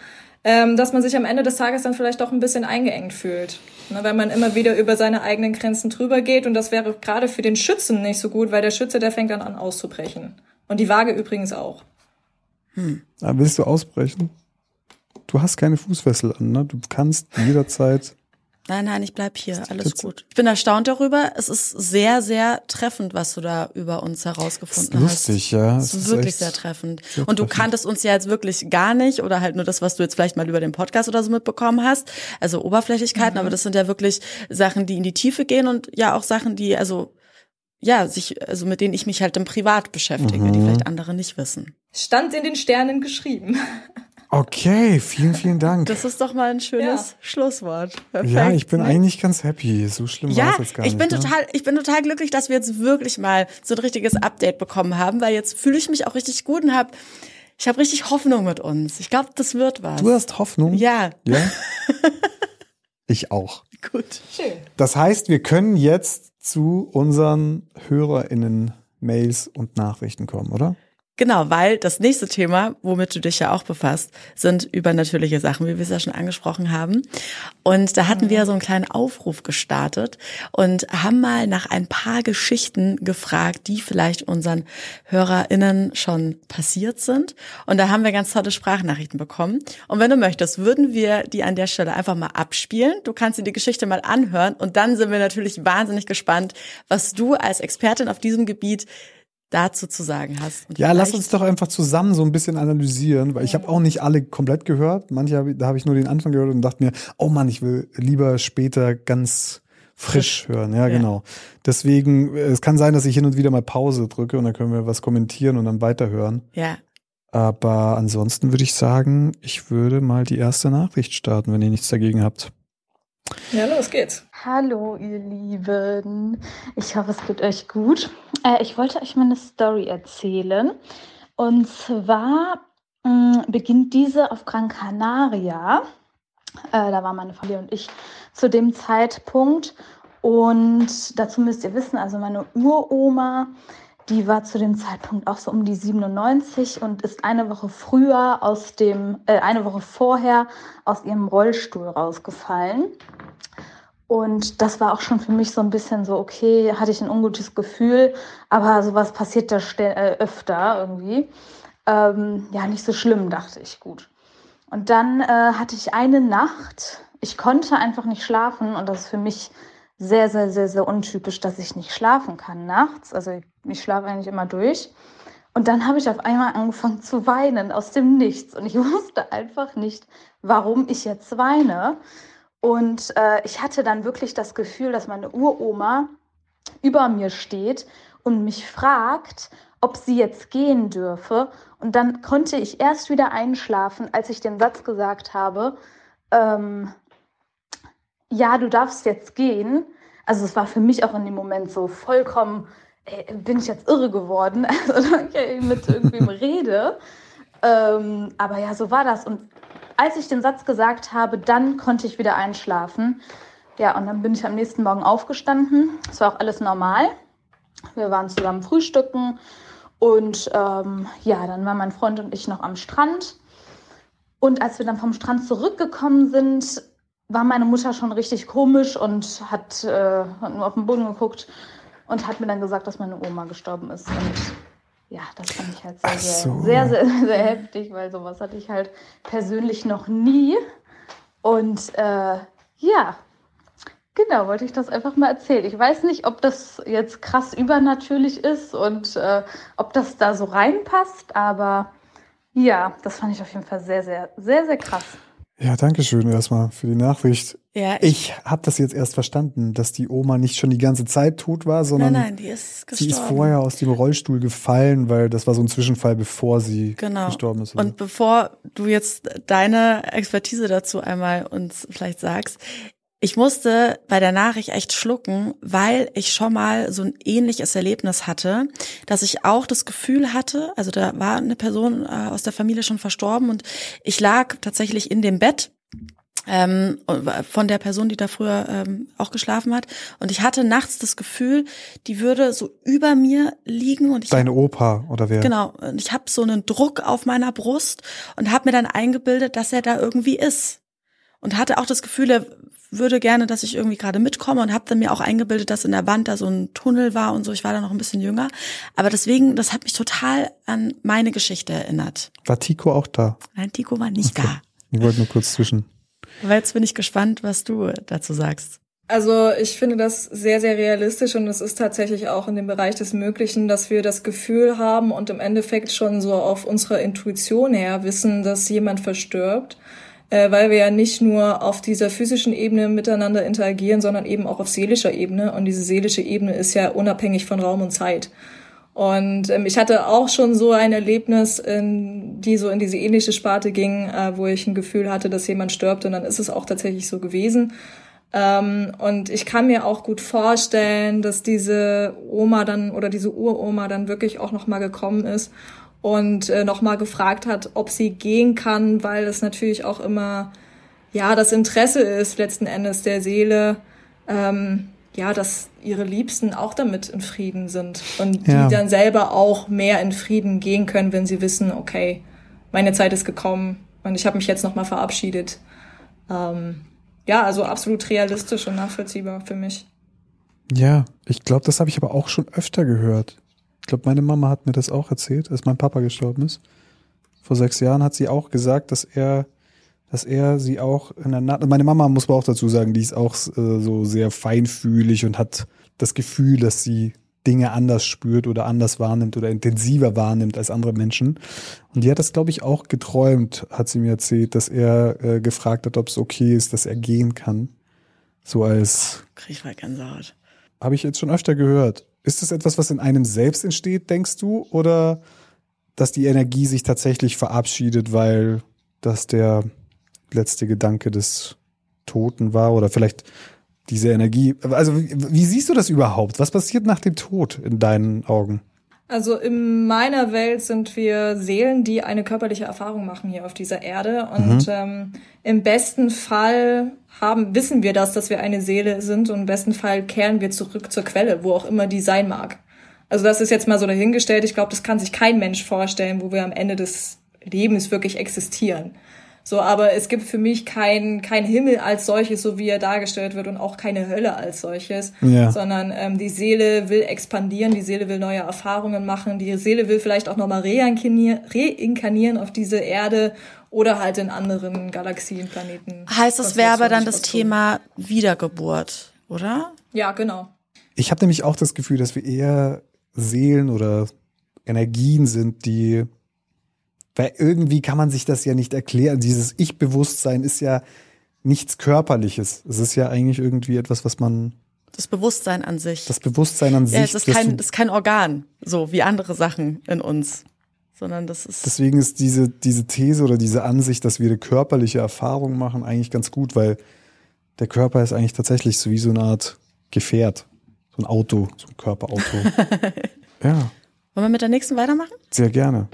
ähm, dass man sich am Ende des Tages dann vielleicht doch ein bisschen eingeengt fühlt. Ne, weil man immer wieder über seine eigenen Grenzen drüber geht und das wäre gerade für den Schützen nicht so gut, weil der Schütze, der fängt dann an auszubrechen. Und die Waage übrigens auch. Ah, willst du ausbrechen? Du hast keine Fußfessel an, ne? Du kannst jederzeit. Nein, nein, ich bleib hier. Alles gut. Ich bin erstaunt darüber. Es ist sehr, sehr treffend, was du da über uns herausgefunden Das ist lustig, hast. ja. Es ist ist wirklich sehr treffend. sehr und du treffend. kanntest uns ja jetzt wirklich gar nicht oder halt nur das, was du jetzt vielleicht mal über den Podcast oder so mitbekommen hast. Also Oberflächlichkeiten, aber das sind ja wirklich Sachen, die in die Tiefe gehen und ja auch Sachen, die also ja, sich, also mit denen ich mich halt im Privat beschäftige, die Mhm. vielleicht andere nicht wissen. Stand in den Sternen geschrieben. Okay, vielen, vielen Dank. Das ist doch mal ein schönes Ja. Schlusswort. Perfekt. ja, ich bin eigentlich ganz happy. So schlimm war Ja, es jetzt gar ich nicht. bin ne? total, ich bin total glücklich, dass wir jetzt wirklich mal so ein richtiges Update bekommen haben, weil jetzt fühle ich mich auch richtig gut und habe, ich habe richtig Hoffnung mit uns. Ich glaube, das wird was. Du hast Hoffnung? ja, Ja? ich auch. gut. Schön. Das heißt, wir können jetzt zu unseren HörerInnen Mails und Nachrichten kommen, oder? Genau, weil das nächste Thema, womit du dich ja auch befasst, sind übernatürliche Sachen, wie wir es ja schon angesprochen haben. Und da hatten wir so einen kleinen Aufruf gestartet und haben mal nach ein paar Geschichten gefragt, die vielleicht unseren HörerInnen schon passiert sind. Und da haben wir ganz tolle Sprachnachrichten bekommen. Und wenn du möchtest, würden wir die an der Stelle einfach mal abspielen. Du kannst dir die Geschichte mal anhören und dann sind wir natürlich wahnsinnig gespannt, was du als Expertin auf diesem Gebiet dazu zu sagen hast. Und Ja, lass uns doch einfach zusammen so ein bisschen analysieren, weil ich habe auch nicht alle komplett gehört. Manche, hab da habe ich nur den Anfang gehört und dachte mir, oh Mann, ich will lieber später ganz frisch hören. Ja, Ja. genau. Deswegen, äh, es kann sein, dass ich hin und wieder mal Pause drücke und dann können wir was kommentieren und dann weiterhören. Ja. Aber ansonsten würde ich sagen, ich würde mal die erste Nachricht starten, wenn ihr nichts dagegen habt. Ja, los geht's. Hallo, ihr Lieben. Ich hoffe, es geht euch gut. Äh, ich wollte euch mal eine Story erzählen. Und zwar mh, beginnt diese auf Gran Canaria. Äh, da waren meine Familie und ich zu dem Zeitpunkt. Und dazu müsst ihr wissen, also meine Uroma, die war zu dem Zeitpunkt auch so um die 97 und ist eine Woche früher aus dem, äh, eine Woche vorher aus ihrem Rollstuhl rausgefallen. Und das war auch schon für mich so ein bisschen so, okay, hatte ich ein ungutes Gefühl, aber sowas passiert da äh, öfter irgendwie. Ähm, ja, nicht so schlimm, dachte ich, gut. Und dann äh, hatte ich eine Nacht, ich konnte einfach nicht schlafen und das ist für mich sehr, sehr, sehr, sehr untypisch, dass ich nicht schlafen kann nachts. Also ich, ich schlafe eigentlich immer durch. Und dann habe ich auf einmal angefangen zu weinen aus dem Nichts. Und ich wusste einfach nicht, warum ich jetzt weine. Und äh, ich hatte dann wirklich das Gefühl, dass meine Uroma über mir steht und mich fragt, ob sie jetzt gehen dürfe. Und dann konnte ich erst wieder einschlafen, als ich den Satz gesagt habe, ähm, ja, du darfst jetzt gehen. Also es war für mich auch in dem Moment so vollkommen, ey, bin ich jetzt irre geworden, also ich mit irgendwem rede. Ähm, aber ja, so war das. Und als ich den Satz gesagt habe, dann konnte ich wieder einschlafen. Ja, und dann bin ich am nächsten Morgen aufgestanden. Es war auch alles normal. Wir waren zusammen frühstücken. Und ähm, ja, dann waren mein Freund und ich noch am Strand. Und als wir dann vom Strand zurückgekommen sind, war meine Mutter schon richtig komisch und hat, äh, hat nur auf den Boden geguckt und hat mir dann gesagt, dass meine Oma gestorben ist. Und ja, das fand ich halt sehr, Ach sehr, so. sehr, sehr, sehr heftig, weil sowas hatte ich halt persönlich noch nie. Und äh, ja, genau, wollte ich das einfach mal erzählen. Ich weiß nicht, ob das jetzt krass übernatürlich ist und äh, ob das da so reinpasst, aber ja, das fand ich auf jeden Fall sehr, sehr, sehr, sehr krass. Ja, danke schön erstmal für die Nachricht. Ja, Ich habe das jetzt erst verstanden, dass die Oma nicht schon die ganze Zeit tot war, nein, sondern nein, die ist gestorben. sie ist vorher aus dem Rollstuhl gefallen, weil das war so ein Zwischenfall, bevor sie genau. gestorben ist. oder? Und bevor du jetzt deine Expertise dazu einmal uns vielleicht sagst, ich musste bei der Nachricht echt schlucken, weil ich schon mal so ein ähnliches Erlebnis hatte, dass ich auch das Gefühl hatte, also da war eine Person äh, aus der Familie schon verstorben und ich lag tatsächlich in dem Bett ähm, von der Person, die da früher ähm, auch geschlafen hat. Und ich hatte nachts das Gefühl, die würde so über mir liegen und ich Deine Opa oder wer? Genau, und ich habe so einen Druck auf meiner Brust und habe mir dann eingebildet, dass er da irgendwie ist. Und hatte auch das Gefühl, er würde gerne, dass ich irgendwie gerade mitkomme und habe dann mir auch eingebildet, dass in der Wand da so ein Tunnel war und so. Ich war da noch ein bisschen jünger. Aber deswegen, das hat mich total an meine Geschichte erinnert. War Tico auch da? Nein, Tico war nicht da. Ich wollte nur kurz zwischen. Aber jetzt bin ich gespannt, was du dazu sagst. Also ich finde das sehr, sehr realistisch und es ist tatsächlich auch in dem Bereich des Möglichen, dass wir das Gefühl haben und im Endeffekt schon so auf unserer Intuition her wissen, dass jemand verstirbt, äh, weil wir ja nicht nur auf dieser physischen Ebene miteinander interagieren, sondern eben auch auf seelischer Ebene und diese seelische Ebene ist ja unabhängig von Raum und Zeit. Und ähm, ich hatte auch schon so ein Erlebnis, in, die so in diese ähnliche Sparte ging, äh, wo ich ein Gefühl hatte, dass jemand stirbt und dann ist es auch tatsächlich so gewesen. Ähm, und ich kann mir auch gut vorstellen, dass diese Oma dann oder diese Uroma dann wirklich auch nochmal gekommen ist und äh, nochmal gefragt hat, ob sie gehen kann, weil es natürlich auch immer ja das Interesse ist letzten Endes der Seele, ähm, ja, dass ihre Liebsten auch damit in Frieden sind und Ja. die dann selber auch mehr in Frieden gehen können, wenn sie wissen, okay, meine Zeit ist gekommen und ich habe mich jetzt nochmal verabschiedet. Ähm, ja, also absolut realistisch und nachvollziehbar für mich. Ja, ich glaube, das habe ich aber auch schon öfter gehört. Ich glaube, meine Mama hat mir das auch erzählt, als mein Papa gestorben ist. Vor sechs Jahren hat sie auch gesagt, dass er, dass er sie auch in der Nacht. Meine Mama muss man auch dazu sagen, die ist auch äh, so sehr feinfühlig und hat das Gefühl, dass sie Dinge anders spürt oder anders wahrnimmt oder intensiver wahrnimmt als andere Menschen. Und die hat das, glaube ich, auch geträumt, hat sie mir erzählt, dass er äh, gefragt hat, ob es okay ist, dass er gehen kann. So als, Krieg ich mal Gänsehaut. habe ich jetzt schon öfter gehört. Ist das etwas, was in einem selbst entsteht, denkst du? Oder dass die Energie sich tatsächlich verabschiedet, weil das der letzte Gedanke des Toten war? Oder vielleicht diese Energie. Also, wie, wie siehst du das überhaupt? Was passiert nach dem Tod in deinen Augen? Also in meiner Welt sind wir Seelen, die eine körperliche Erfahrung machen hier auf dieser Erde. Und ähm, im besten Fall haben, wissen wir das, dass wir eine Seele sind. Und im besten Fall kehren wir zurück zur Quelle, wo auch immer die sein mag. Also das ist jetzt mal so dahingestellt. Ich glaube, das kann sich kein Mensch vorstellen, wo wir am Ende des Lebens wirklich existieren. So, aber es gibt für mich kein, kein Himmel als solches, so wie er dargestellt wird, und auch keine Hölle als solches, Ja. sondern ähm, die Seele will expandieren, die Seele will neue Erfahrungen machen, die Seele will vielleicht auch nochmal reinkarnieren, reinkarnieren auf diese Erde oder halt in anderen Galaxien, Planeten. Heißt, das wäre aber dann das. Thema Wiedergeburt, oder? Ja, genau. Ich habe nämlich auch das Gefühl, dass wir eher Seelen oder Energien sind, die, weil irgendwie kann man sich das ja nicht erklären. Dieses Ich-Bewusstsein ist ja nichts Körperliches. Es ist ja eigentlich irgendwie etwas, was man, Das Bewusstsein an sich. das Bewusstsein an sich. ja, es ist kein, ist kein Organ, so wie andere Sachen in uns, sondern das ist. deswegen ist diese, diese These oder diese Ansicht, dass wir eine körperliche Erfahrung machen, eigentlich ganz gut, weil der Körper ist eigentlich tatsächlich so wie so eine Art Gefährt. So ein Auto, so ein Körperauto. ja. Wollen wir mit der nächsten weitermachen? Sehr gerne.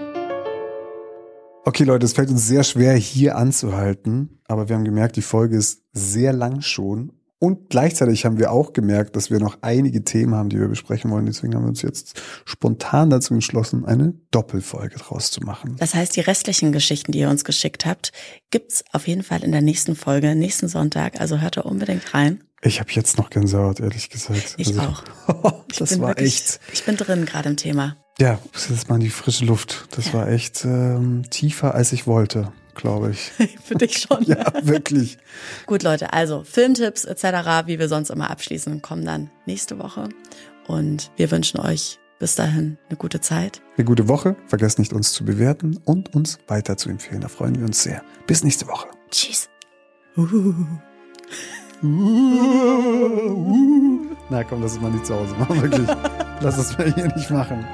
Okay, Leute, es fällt uns sehr schwer, hier anzuhalten, aber wir haben gemerkt, die Folge ist sehr lang schon. Und gleichzeitig haben wir auch gemerkt, dass wir noch einige Themen haben, die wir besprechen wollen. Deswegen haben wir uns jetzt spontan dazu entschlossen, eine Doppelfolge draus zu machen. Das heißt, die restlichen Geschichten, die ihr uns geschickt habt, gibt's auf jeden Fall in der nächsten Folge, nächsten Sonntag. Also hört da unbedingt rein. Ich habe jetzt noch Gänsehaut, ehrlich gesagt. Ich auch. Ich das bin war wirklich- echt. Ich bin drin gerade im Thema. Ja, das ist mal in die frische Luft. Das war echt ähm, tiefer, als ich wollte, glaube ich. Für dich schon. Ja, wirklich. Gut, Leute, also Filmtipps etc., wie wir sonst immer abschließen, kommen dann nächste Woche. Und wir wünschen euch bis dahin eine gute Zeit. Eine gute Woche. Vergesst nicht, uns zu bewerten und uns weiter zu empfehlen. Da freuen wir uns sehr. Bis nächste Woche. Tschüss. Na komm, lass es mal nicht zu Hause machen, wirklich. lass es mal hier nicht machen.